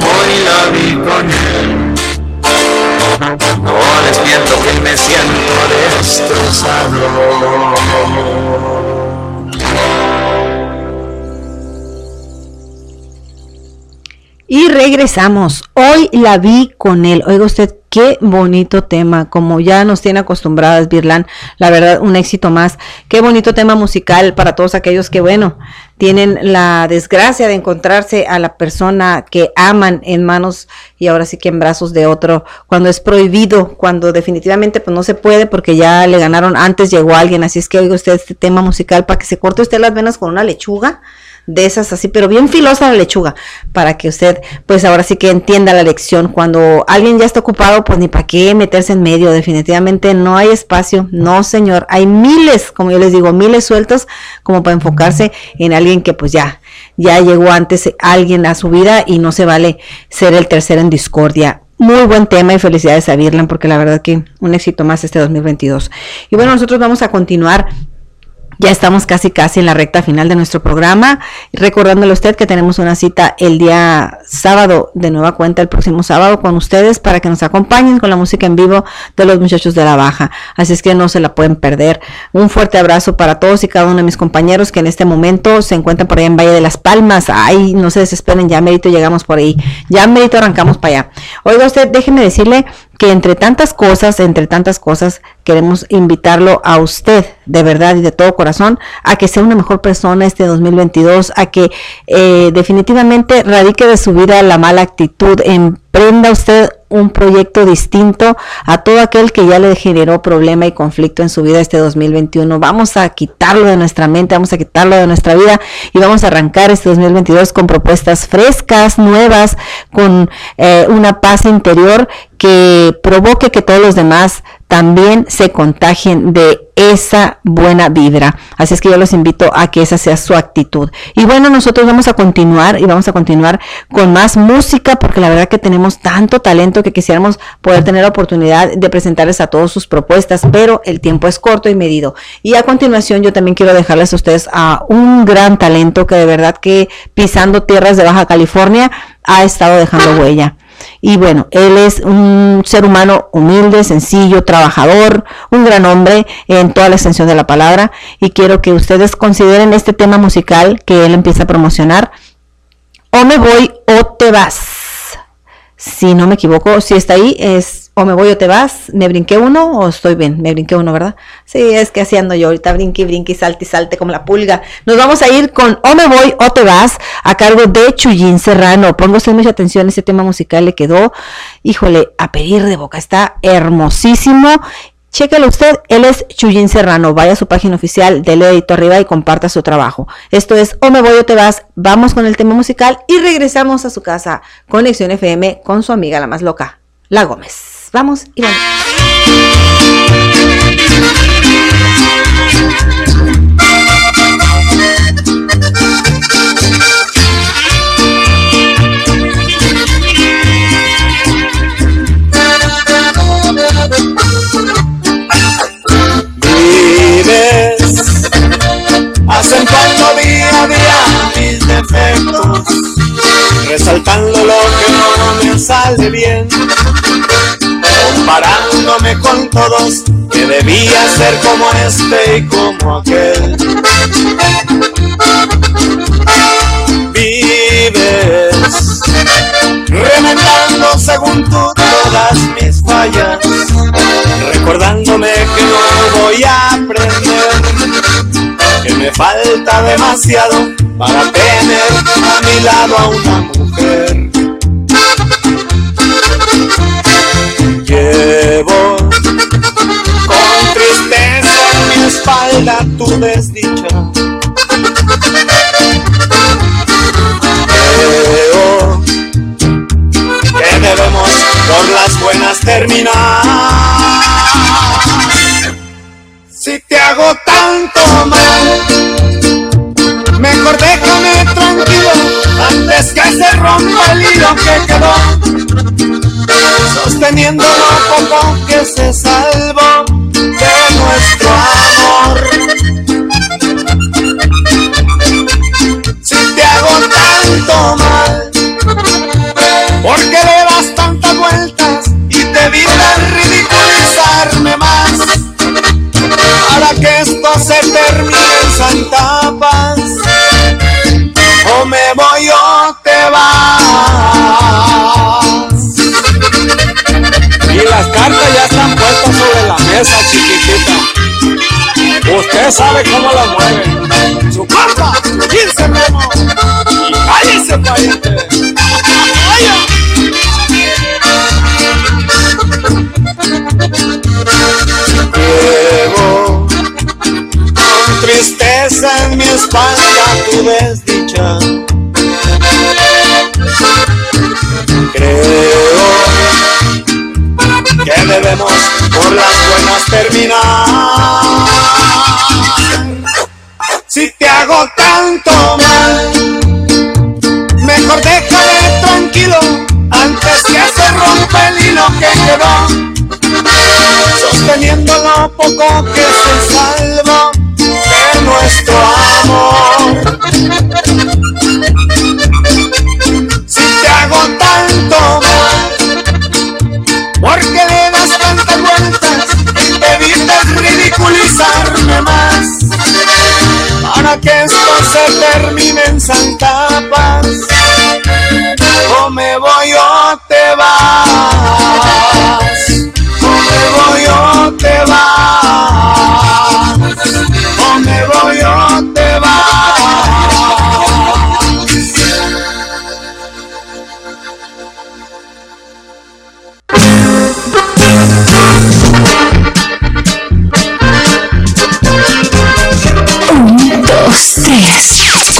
Hoy la vi con él. No les miento que me siento destrozado Y regresamos. Hoy la vi con él. Oiga usted, qué bonito tema. Como ya nos tiene acostumbradas Birlan, la verdad, un éxito más. Qué bonito tema musical para todos aquellos que, bueno, tienen la desgracia de encontrarse a la persona que aman en manos y ahora sí que en brazos de otro. Cuando es prohibido, cuando definitivamente pues no se puede porque ya le ganaron antes, llegó alguien. Así es que oiga usted este tema musical para que se corte usted las venas con una lechuga de esas así, pero bien filosa la lechuga, para que usted, pues ahora sí que entienda la lección. Cuando alguien ya está ocupado, pues ni para qué meterse en medio, definitivamente no hay espacio, no señor, hay miles, como yo les digo, miles sueltos como para enfocarse en alguien que pues ya, ya llegó antes alguien a su vida y no se vale ser el tercero en discordia. Muy buen tema y felicidades a Virlan porque la verdad que un éxito más este 2022. Y bueno, nosotros vamos a continuar ya estamos casi casi en la recta final de nuestro programa. Recordándole a usted que tenemos una cita el día sábado, de nueva cuenta el próximo sábado con ustedes para que nos acompañen con la música en vivo de los muchachos de la baja. Así es que no se la pueden perder. Un fuerte abrazo para todos y cada uno de mis compañeros que en este momento se encuentran por ahí en Valle de las Palmas. Ay, no se desesperen, ya merito llegamos por ahí. Ya merito arrancamos para allá. Oiga usted, déjeme decirle que entre tantas cosas, entre tantas cosas, queremos invitarlo a usted, de verdad y de todo corazón, a que sea una mejor persona este 2022, a que eh, definitivamente radique de su vida la mala actitud, emprenda usted un proyecto distinto a todo aquel que ya le generó problema y conflicto en su vida este 2021. Vamos a quitarlo de nuestra mente, vamos a quitarlo de nuestra vida y vamos a arrancar este 2022 con propuestas frescas, nuevas, con eh, una paz interior que provoque que todos los demás también se contagien de esa buena vibra. Así es que yo los invito a que esa sea su actitud. Y bueno, nosotros vamos a continuar y vamos a continuar con más música porque la verdad que tenemos tanto talento que quisiéramos poder tener la oportunidad de presentarles a todos sus propuestas, pero el tiempo es corto y medido. Y a continuación yo también quiero dejarles a ustedes a un gran talento que de verdad que pisando tierras de Baja California ha estado dejando huella. Y bueno, él es un ser humano humilde, sencillo, trabajador, un gran hombre en toda la extensión de la palabra. Y quiero que ustedes consideren este tema musical que él empieza a promocionar. O me voy o te vas. Si no me equivoco, si está ahí, es o me voy o te vas, me brinqué uno o estoy bien, me brinqué uno, ¿verdad? Sí, es que así ando yo, ahorita brinque, brinque, salte, salte como la pulga. Nos vamos a ir con o me voy o te vas a cargo de Chuyín Serrano. Pongo usted mucha atención, ese tema musical le quedó, híjole, a pedir de boca, está hermosísimo. Chéquelo usted, él es Chuyín Serrano. Vaya a su página oficial, dele dedito arriba y comparta su trabajo. Esto es O me voy o te vas. Vamos con el tema musical y regresamos a su casa. Conexión FM con su amiga la más loca, La Gómez. Vamos y vamos. Vives acentuando día a día mis defectos, resaltando lo que no me sale bien comparándome con todos, que debía ser como este y como aquel. Vives remendando según tú todas mis fallas, recordándome que no voy a aprender, que me falta demasiado para tener a mi lado a una mujer. Llevo con tristeza en mi espalda tu desdicha. Creo que debemos por las buenas terminar. Si te hago tanto mal, mejor déjame tranquilo antes que se rompa el hilo que quedó sosteniendo lo poco que se salvó de nuestro amor. Sabe cómo la mueve. Su carta, 15 remos. Y cállese. Llevo con tristeza en mi espalda tu desdicha poco que se salva de nuestro amor. Si te hago tanto porque le das tantas vueltas, evitas ridiculizarme más, para que esto se termine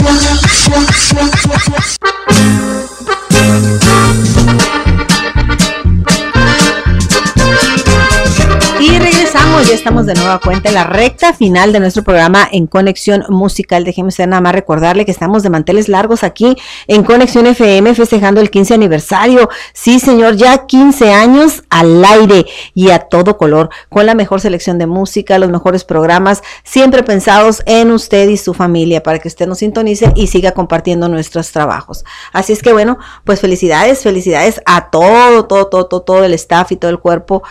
Y ya estamos de nueva cuenta en la recta final de nuestro programa en Conexión Musical. Déjeme ser nada más recordarle que estamos de manteles largos aquí en Conexión FM festejando el 15 aniversario. Sí, señor, ya 15 años al aire y a todo color, con la mejor selección de música, los mejores programas, siempre pensados en usted y su familia para que usted nos sintonice y siga compartiendo nuestros trabajos. Así es que bueno, pues felicidades, felicidades a todo, todo, todo, todo, todo el staff y todo el cuerpo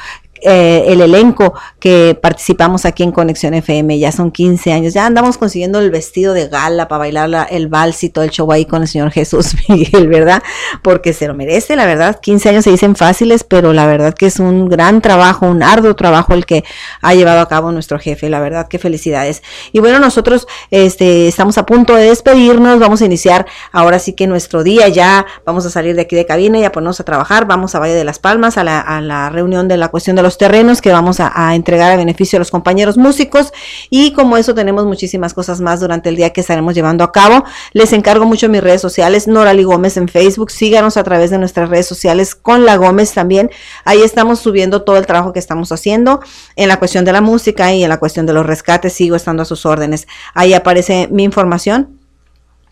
eh, el elenco que participamos aquí en Conexión FM, ya son 15 años, ya andamos consiguiendo el vestido de gala para bailar la- el vals y todo el show ahí con el señor Jesús [laughs] Miguel, ¿verdad? Porque se lo merece, la verdad, 15 años se dicen fáciles, pero la verdad que es un gran trabajo, un arduo trabajo el que ha llevado a cabo nuestro jefe, la verdad que felicidades. Y bueno, nosotros este, estamos a punto de despedirnos, vamos a iniciar ahora sí que nuestro día, ya vamos a salir de aquí de cabina y a ponernos a trabajar, vamos a Valle de las Palmas, a la, a la reunión de la cuestión de los terrenos que vamos a, a entregar a beneficio de los compañeros músicos y como eso tenemos muchísimas cosas más durante el día que estaremos llevando a cabo. Les encargo mucho mis redes sociales, Norali Gómez en Facebook, síganos a través de nuestras redes sociales con la Gómez también. Ahí estamos subiendo todo el trabajo que estamos haciendo en la cuestión de la música y en la cuestión de los rescates, sigo estando a sus órdenes. Ahí aparece mi información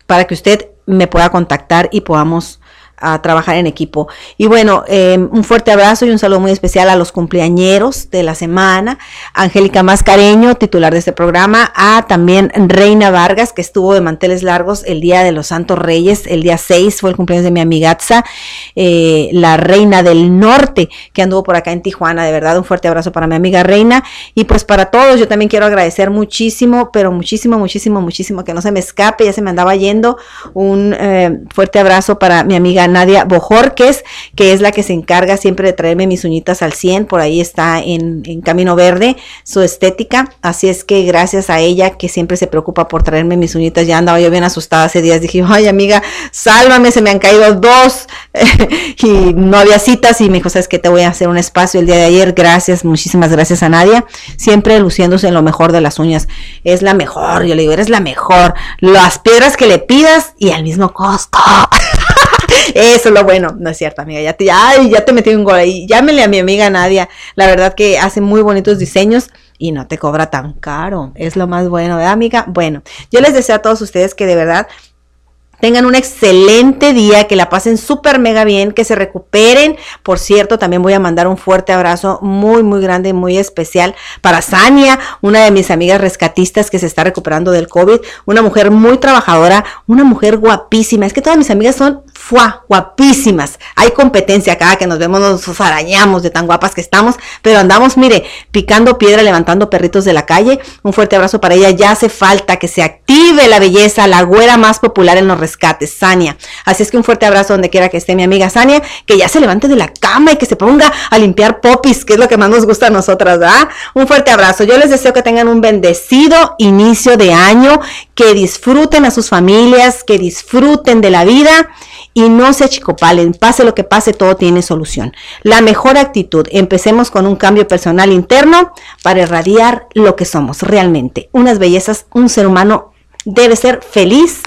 para que usted me pueda contactar y podamos a trabajar en equipo. Y bueno, eh, un fuerte abrazo y un saludo muy especial a los cumpleañeros de la semana. Angélica Mascareño, titular de este programa, a también Reina Vargas, que estuvo de manteles largos el día de los Santos Reyes, el día 6 fue el cumpleaños de mi amigatza, eh, la Reina del Norte, que anduvo por acá en Tijuana. De verdad, un fuerte abrazo para mi amiga Reina. Y pues para todos, yo también quiero agradecer muchísimo, pero muchísimo, muchísimo, muchísimo, que no se me escape, ya se me andaba yendo. Un eh, fuerte abrazo para mi amiga Nadia Bojorques, que es la que se encarga siempre de traerme mis uñitas al 100, por ahí está en, en Camino Verde, su estética, así es que gracias a ella que siempre se preocupa por traerme mis uñitas, ya andaba yo bien asustada hace días, dije, ay amiga, sálvame, se me han caído dos [laughs] y no había citas y me dijo, sabes que te voy a hacer un espacio el día de ayer, gracias, muchísimas gracias a Nadia, siempre luciéndose en lo mejor de las uñas, es la mejor, yo le digo, eres la mejor, las piedras que le pidas y al mismo costo. [laughs] Eso es lo bueno. No es cierto, amiga. Ya te, ay, ya te metí un gol ahí. Llámele a mi amiga Nadia. La verdad que hace muy bonitos diseños y no te cobra tan caro. Es lo más bueno, ¿verdad, amiga? Bueno, yo les deseo a todos ustedes que de verdad Tengan un excelente día, que la pasen súper mega bien, que se recuperen. Por cierto, también voy a mandar un fuerte abrazo muy, muy grande, muy especial para Sania, una de mis amigas rescatistas que se está recuperando del COVID. Una mujer muy trabajadora, una mujer guapísima. Es que todas mis amigas son ¡Fua! Guapísimas. Hay competencia cada que nos vemos, nos arañamos de tan guapas que estamos, pero andamos, mire, picando piedra, levantando perritos de la calle. Un fuerte abrazo para ella. Ya hace falta que se active la belleza, la güera más popular en los rescates, Sania. Así es que un fuerte abrazo donde quiera que esté mi amiga Sania, que ya se levante de la cama y que se ponga a limpiar popis, que es lo que más nos gusta a nosotras, ¿verdad? Un fuerte abrazo. Yo les deseo que tengan un bendecido inicio de año, que disfruten a sus familias, que disfruten de la vida y no se achicopalen, pase lo que pase, todo tiene solución. La mejor actitud, empecemos con un cambio personal interno para irradiar lo que somos realmente. Unas bellezas, un ser humano debe ser feliz,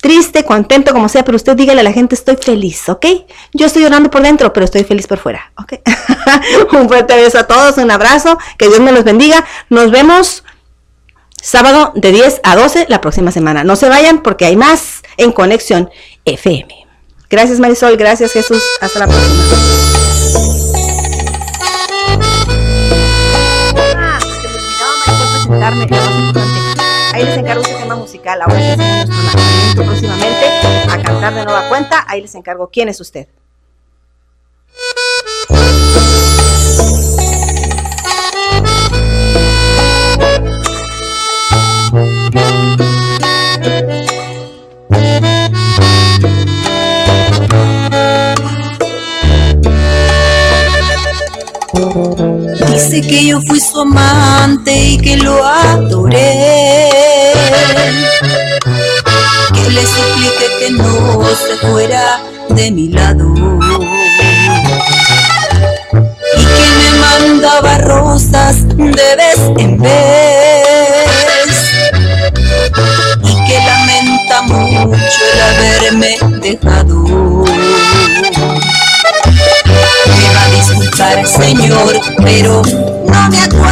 triste, contento, como sea, pero usted dígale a la gente, estoy feliz, ¿ok? Yo estoy llorando por dentro, pero estoy feliz por fuera, ¿ok? [laughs] un fuerte beso a todos, un abrazo, que Dios me los bendiga. Nos vemos sábado de 10 a 12 la próxima semana. No se vayan porque hay más en Conexión FM. Gracias Marisol, gracias Jesús. Hasta la próxima. Ah, se me Marisol, presentarme. Ahí les encargo ese tema musical. Ahora que próximamente a cantar de nueva cuenta, ahí les encargo quién es usted. Que yo fui su amante y que lo adoré. Que le suplique que no se fuera de mi lado. Y que me mandaba rosas de vez en vez. Y que lamenta mucho el haberme dejado pero no me acuerdo.